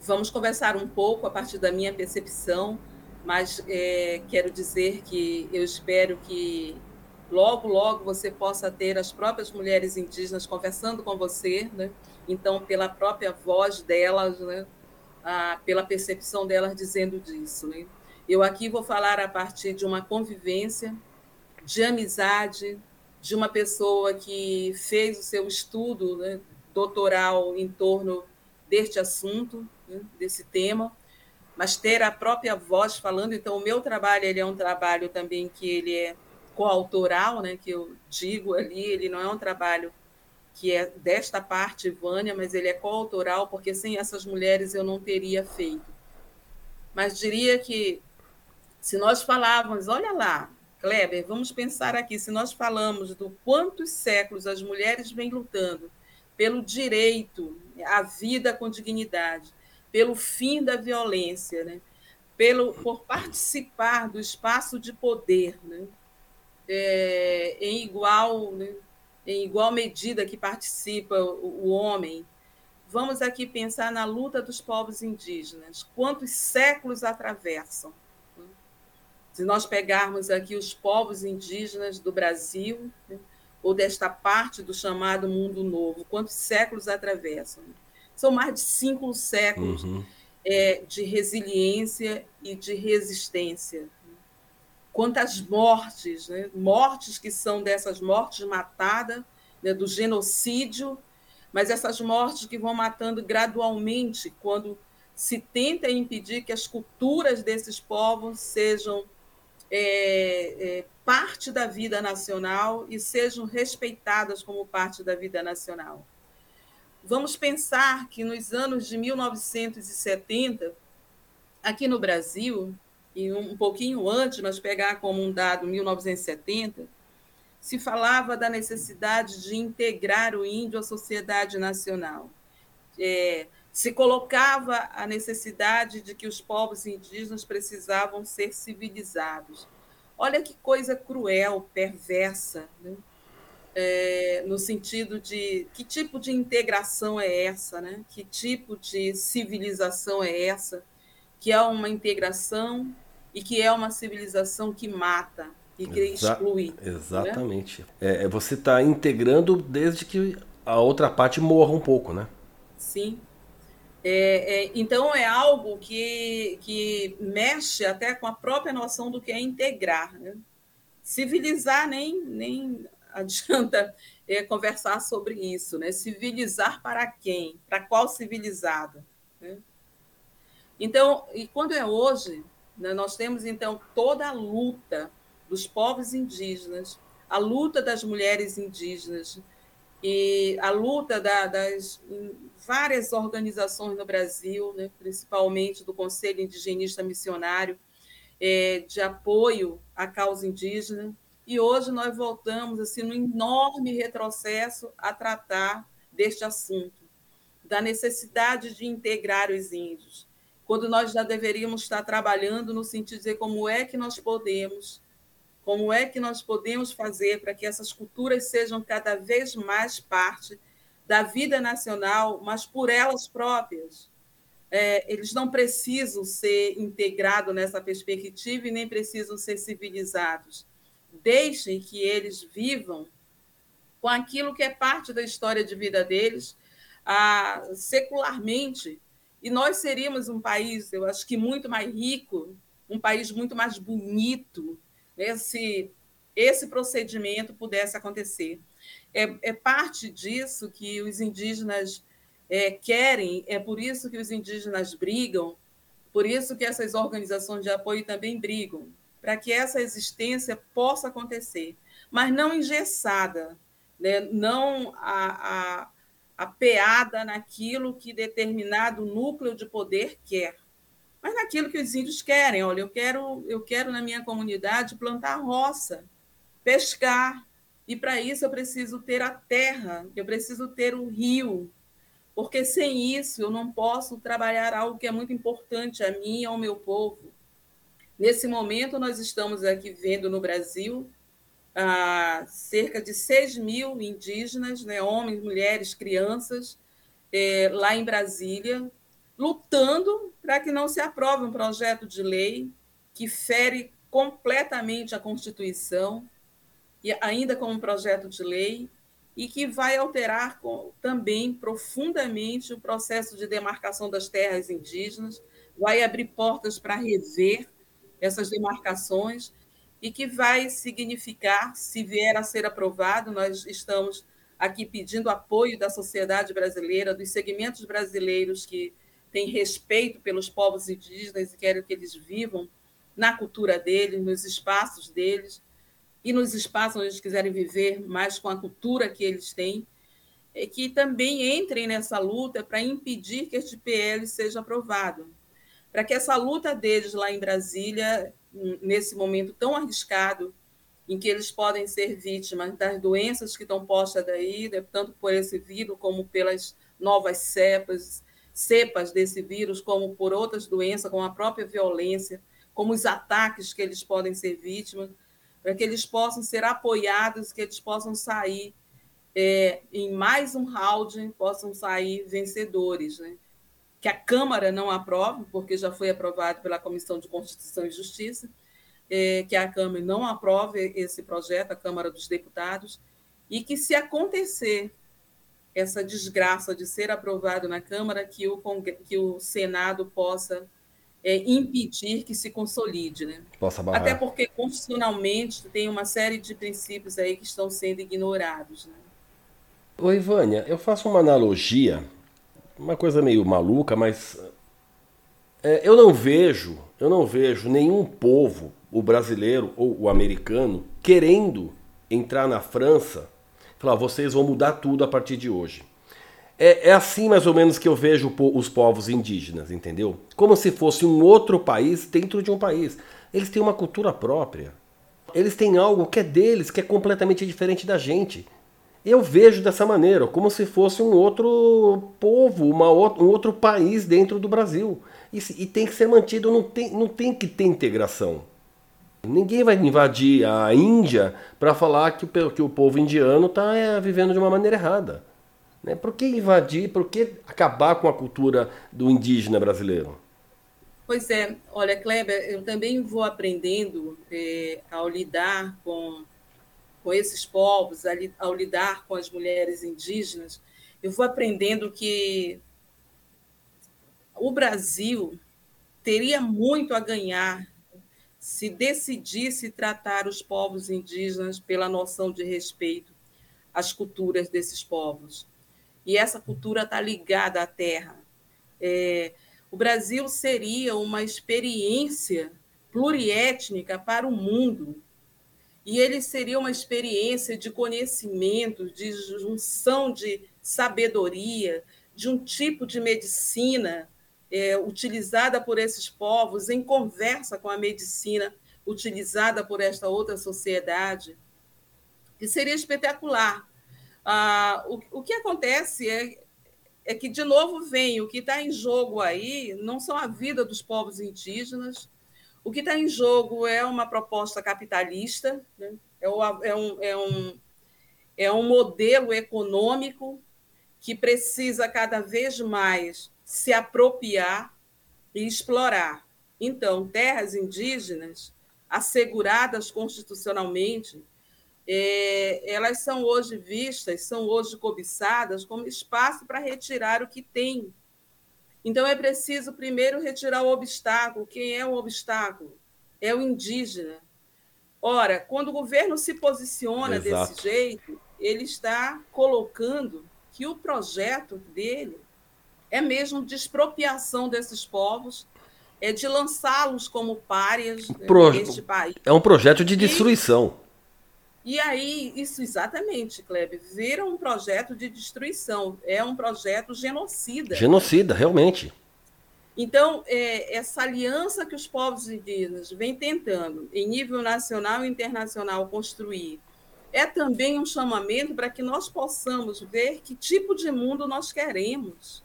Vamos conversar um pouco a partir da minha percepção, mas é, quero dizer que eu espero que logo, logo você possa ter as próprias mulheres indígenas conversando com você, né? então, pela própria voz delas, né? ah, pela percepção delas dizendo disso. Né? Eu aqui vou falar a partir de uma convivência de amizade, de uma pessoa que fez o seu estudo né, doutoral em torno deste assunto, né, desse tema, mas ter a própria voz falando. Então, o meu trabalho ele é um trabalho também que ele é coautoral, né, que eu digo ali, ele não é um trabalho que é desta parte, Vânia, mas ele é coautoral, porque sem essas mulheres eu não teria feito. Mas diria que se nós falávamos, olha lá, Kleber, vamos pensar aqui, se nós falamos do quantos séculos as mulheres vêm lutando pelo direito à vida com dignidade, pelo fim da violência, né? pelo, por participar do espaço de poder, né? É, em, igual, né? em igual medida que participa o, o homem. Vamos aqui pensar na luta dos povos indígenas, quantos séculos atravessam se nós pegarmos aqui os povos indígenas do Brasil, né, ou desta parte do chamado mundo novo, quantos séculos atravessam? São mais de cinco séculos uhum. é, de resiliência e de resistência. Quantas mortes, né? mortes que são dessas mortes matadas, né, do genocídio, mas essas mortes que vão matando gradualmente quando se tenta impedir que as culturas desses povos sejam é, é, parte da vida nacional e sejam respeitadas como parte da vida nacional. Vamos pensar que nos anos de 1970, aqui no Brasil, e um pouquinho antes, mas pegar como um dado 1970, se falava da necessidade de integrar o índio à sociedade nacional. É, se colocava a necessidade de que os povos indígenas precisavam ser civilizados. Olha que coisa cruel, perversa, né? É, no sentido de que tipo de integração é essa, né? que tipo de civilização é essa, que é uma integração e que é uma civilização que mata e que Exa exclui. Né? Exatamente. Né? É, você está integrando desde que a outra parte morra um pouco, né? Sim. É, é, então é algo que, que mexe até com a própria noção do que é integrar. Né? Civilizar nem, nem adianta é, conversar sobre isso, né? Civilizar para quem? Para qual civilizado? Né? Então, e quando é hoje, né, nós temos então toda a luta dos povos indígenas, a luta das mulheres indígenas e a luta da, das várias organizações no Brasil, né, principalmente do Conselho Indigenista Missionário, é, de apoio à causa indígena, e hoje nós voltamos assim num enorme retrocesso a tratar deste assunto, da necessidade de integrar os índios, quando nós já deveríamos estar trabalhando no sentido de dizer como é que nós podemos, como é que nós podemos fazer para que essas culturas sejam cada vez mais parte da vida nacional, mas por elas próprias. É, eles não precisam ser integrados nessa perspectiva e nem precisam ser civilizados deixem que eles vivam com aquilo que é parte da história de vida deles, ah, secularmente. E nós seríamos um país, eu acho que muito mais rico, um país muito mais bonito, né, se esse procedimento pudesse acontecer. É, é parte disso que os indígenas é, querem, é por isso que os indígenas brigam, por isso que essas organizações de apoio também brigam, para que essa existência possa acontecer, mas não engessada, né? não a, a, apeada naquilo que determinado núcleo de poder quer, mas naquilo que os índios querem. Olha, eu quero, eu quero na minha comunidade plantar roça, pescar, e para isso eu preciso ter a terra, eu preciso ter o rio, porque sem isso eu não posso trabalhar algo que é muito importante a mim e ao meu povo, Nesse momento, nós estamos aqui vendo no Brasil ah, cerca de 6 mil indígenas, né, homens, mulheres, crianças, é, lá em Brasília, lutando para que não se aprove um projeto de lei que fere completamente a Constituição, e ainda como projeto de lei, e que vai alterar também profundamente o processo de demarcação das terras indígenas, vai abrir portas para rever essas demarcações e que vai significar, se vier a ser aprovado, nós estamos aqui pedindo apoio da sociedade brasileira, dos segmentos brasileiros que têm respeito pelos povos indígenas e querem que eles vivam na cultura deles, nos espaços deles e nos espaços onde eles quiserem viver mais com a cultura que eles têm, e que também entrem nessa luta para impedir que este PL seja aprovado para que essa luta deles lá em Brasília, nesse momento tão arriscado, em que eles podem ser vítimas das doenças que estão postas daí, né, tanto por esse vírus como pelas novas cepas, cepas desse vírus, como por outras doenças, como a própria violência, como os ataques que eles podem ser vítimas, para que eles possam ser apoiados, que eles possam sair é, em mais um round, possam sair vencedores, né? Que a Câmara não aprove, porque já foi aprovado pela Comissão de Constituição e Justiça, é, que a Câmara não aprove esse projeto, a Câmara dos Deputados, e que, se acontecer essa desgraça de ser aprovado na Câmara, que o, que o Senado possa é, impedir que se consolide. Né? Possa barrar. Até porque, constitucionalmente, tem uma série de princípios aí que estão sendo ignorados. Né? Oi, Vânia, eu faço uma analogia uma coisa meio maluca, mas é, eu não vejo, eu não vejo nenhum povo, o brasileiro ou o americano, querendo entrar na França, falar, vocês vão mudar tudo a partir de hoje. É, é assim mais ou menos que eu vejo os povos indígenas, entendeu? Como se fosse um outro país dentro de um país. Eles têm uma cultura própria. Eles têm algo que é deles, que é completamente diferente da gente. Eu vejo dessa maneira, como se fosse um outro povo, uma, um outro país dentro do Brasil. E, e tem que ser mantido, não tem, não tem que ter integração. Ninguém vai invadir a Índia para falar que o, que o povo indiano está é, vivendo de uma maneira errada. Né? Por que invadir? Por que acabar com a cultura do indígena brasileiro? Pois é, olha, Kleber, eu também vou aprendendo é, ao lidar com, com esses povos, ao lidar com as mulheres indígenas, eu vou aprendendo que o Brasil teria muito a ganhar se decidisse tratar os povos indígenas pela noção de respeito às culturas desses povos e essa cultura está ligada à terra. É, o Brasil seria uma experiência pluriétnica para o mundo. E ele seria uma experiência de conhecimento, de junção de sabedoria, de um tipo de medicina é, utilizada por esses povos em conversa com a medicina utilizada por esta outra sociedade, que seria espetacular. Ah, o, o que acontece é, é que, de novo, vem o que está em jogo aí não são a vida dos povos indígenas, o que está em jogo é uma proposta capitalista, né? é, é, um, é, um, é um modelo econômico que precisa cada vez mais se apropriar e explorar. Então, terras indígenas asseguradas constitucionalmente é, elas são hoje vistas, são hoje cobiçadas como espaço para retirar o que tem. Então é preciso primeiro retirar o obstáculo. Quem é o obstáculo? É o indígena. Ora, quando o governo se posiciona Exato. desse jeito, ele está colocando que o projeto dele é mesmo de expropriação desses povos, é de lançá-los como párias Pro... neste país. É um projeto de destruição. E aí, isso exatamente, Kleber, vira um projeto de destruição, é um projeto genocida. Genocida, realmente. Então, é, essa aliança que os povos indígenas vêm tentando, em nível nacional e internacional, construir, é também um chamamento para que nós possamos ver que tipo de mundo nós queremos.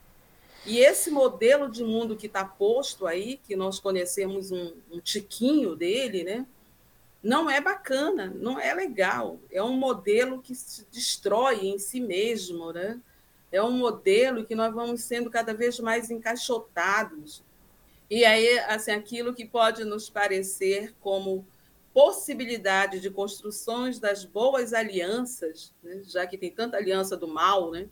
E esse modelo de mundo que está posto aí, que nós conhecemos um, um tiquinho dele, né? Não é bacana, não é legal. É um modelo que se destrói em si mesmo, né? É um modelo que nós vamos sendo cada vez mais encaixotados. E aí, assim, aquilo que pode nos parecer como possibilidade de construções das boas alianças, né? já que tem tanta aliança do mal, né?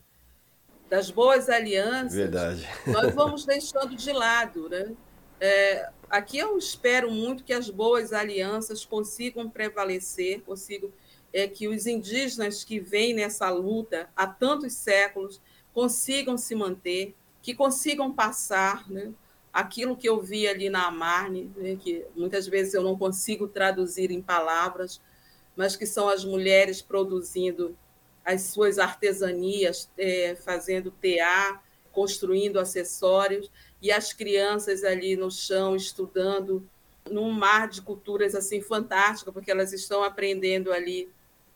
Das boas alianças, Verdade. nós vamos deixando de lado, né? É, aqui eu espero muito que as boas alianças consigam prevalecer, consigam é, que os indígenas que vêm nessa luta há tantos séculos consigam se manter, que consigam passar né, aquilo que eu vi ali na Amarne, né, que muitas vezes eu não consigo traduzir em palavras, mas que são as mulheres produzindo as suas artesanias, é, fazendo tear, construindo acessórios, e as crianças ali no chão estudando num mar de culturas assim fantástico, porque elas estão aprendendo ali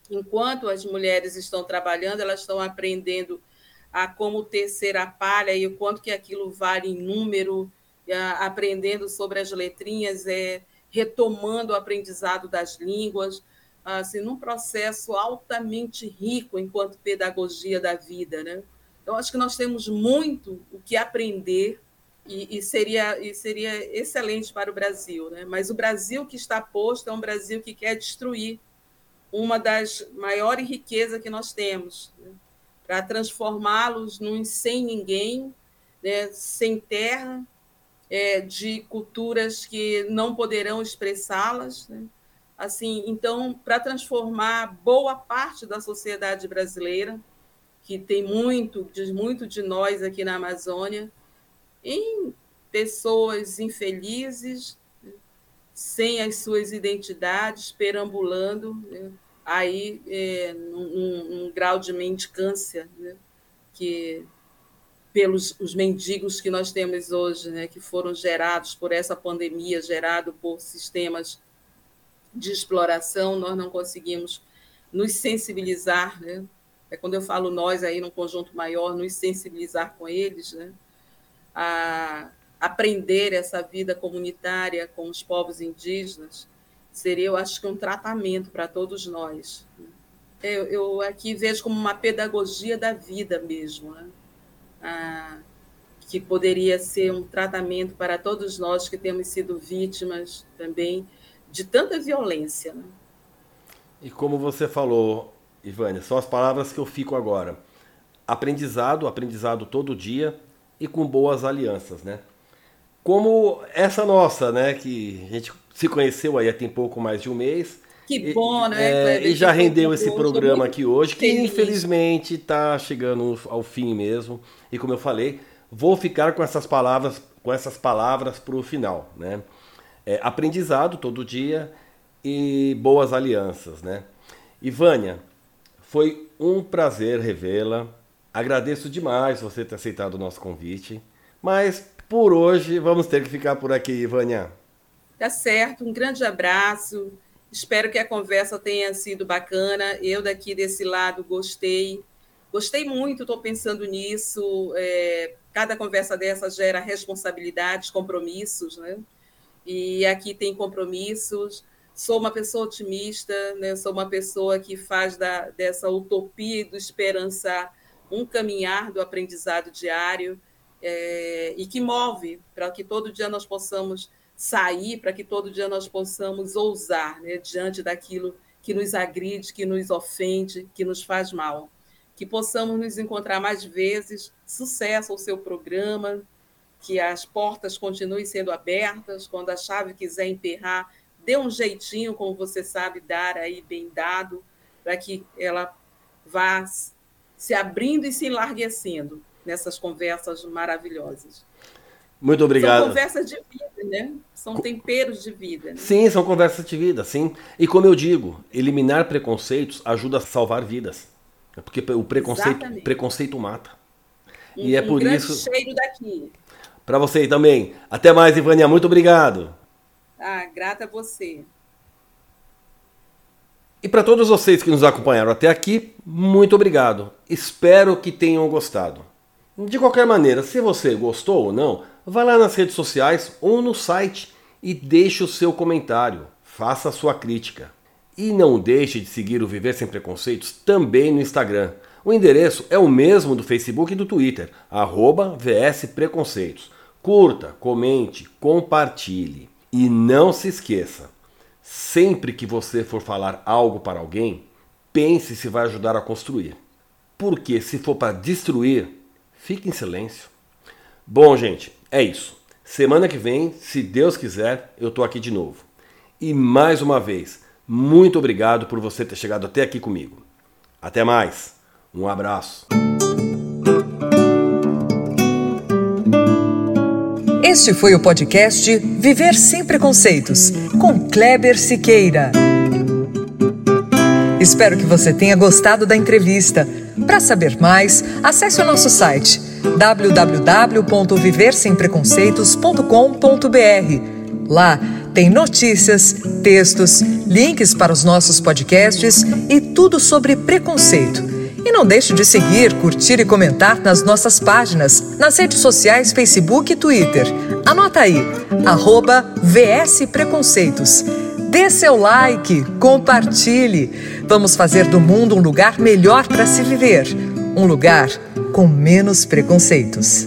enquanto as mulheres estão trabalhando, elas estão aprendendo a como tecer a palha e o quanto que aquilo vale em número, aprendendo sobre as letrinhas, é, retomando o aprendizado das línguas, assim, num processo altamente rico enquanto pedagogia da vida, né? Então, acho que nós temos muito o que aprender e, e, seria, e seria excelente para o Brasil. Né? Mas o Brasil que está posto é um Brasil que quer destruir uma das maiores riquezas que nós temos, né? para transformá-los num sem ninguém, né? sem terra, é, de culturas que não poderão expressá-las. Né? Assim, então, para transformar boa parte da sociedade brasileira, que tem muito, diz muito de nós aqui na Amazônia, em pessoas infelizes, sem as suas identidades, perambulando né, aí é, num, num, grau de mendicância, né, que pelos os mendigos que nós temos hoje, né, que foram gerados por essa pandemia, gerado por sistemas de exploração, nós não conseguimos nos sensibilizar né, é quando eu falo nós aí num conjunto maior, nos sensibilizar com eles, né? A aprender essa vida comunitária com os povos indígenas, seria, eu acho que, um tratamento para todos nós. Eu, eu, aqui vejo como uma pedagogia da vida mesmo, né? ah, que poderia ser um tratamento para todos nós que temos sido vítimas também de tanta violência. Né? E como você falou, Ivânia, são as palavras que eu fico agora. Aprendizado, aprendizado todo dia e com boas alianças, né? Como essa nossa, né? Que a gente se conheceu aí há tem pouco mais de um mês. Que bom, e, né? É, e já rendeu esse programa aqui hoje, que feliz. infelizmente está chegando ao fim mesmo. E como eu falei, vou ficar com essas palavras, com essas palavras para o final, né? É, aprendizado todo dia e boas alianças, né? Ivânia, foi um prazer revê-la. Agradeço demais você ter aceitado o nosso convite. Mas por hoje vamos ter que ficar por aqui, Ivânia. Tá certo, um grande abraço. Espero que a conversa tenha sido bacana. Eu daqui desse lado gostei. Gostei muito, estou pensando nisso. É, cada conversa dessa gera responsabilidades, compromissos, né? E aqui tem compromissos sou uma pessoa otimista, né? sou uma pessoa que faz da, dessa utopia e do esperançar um caminhar do aprendizado diário é, e que move para que todo dia nós possamos sair, para que todo dia nós possamos ousar né? diante daquilo que nos agride, que nos ofende, que nos faz mal. Que possamos nos encontrar mais vezes. Sucesso ao seu programa, que as portas continuem sendo abertas. Quando a chave quiser emperrar, dê um jeitinho, como você sabe dar aí bem dado, para que ela vá se abrindo e se enlarguecendo nessas conversas maravilhosas. Muito obrigado. São conversas de vida, né? São temperos de vida. Né? Sim, são conversas de vida, sim. E como eu digo, eliminar preconceitos ajuda a salvar vidas. Porque o preconceito, preconceito mata. Um, e é por um isso. cheiro daqui. Para você também. Até mais, Ivânia. Muito obrigado. Ah, grata a você. E para todos vocês que nos acompanharam até aqui, muito obrigado. Espero que tenham gostado. De qualquer maneira, se você gostou ou não, vá lá nas redes sociais ou no site e deixe o seu comentário. Faça a sua crítica. E não deixe de seguir o Viver Sem Preconceitos também no Instagram. O endereço é o mesmo do Facebook e do Twitter, arroba VS Preconceitos. Curta, comente, compartilhe. E não se esqueça, sempre que você for falar algo para alguém, pense se vai ajudar a construir. Porque se for para destruir, fique em silêncio. Bom, gente, é isso. Semana que vem, se Deus quiser, eu tô aqui de novo. E mais uma vez, muito obrigado por você ter chegado até aqui comigo. Até mais. Um abraço. Este foi o podcast Viver Sem Preconceitos, com Kleber Siqueira. Espero que você tenha gostado da entrevista. Para saber mais, acesse o nosso site www.viversempreconceitos.com.br. Lá tem notícias, textos, links para os nossos podcasts e tudo sobre preconceito e não deixe de seguir, curtir e comentar nas nossas páginas, nas redes sociais, Facebook e Twitter. Anota aí, arroba VS Preconceitos. Dê seu like, compartilhe. Vamos fazer do mundo um lugar melhor para se viver. Um lugar com menos preconceitos.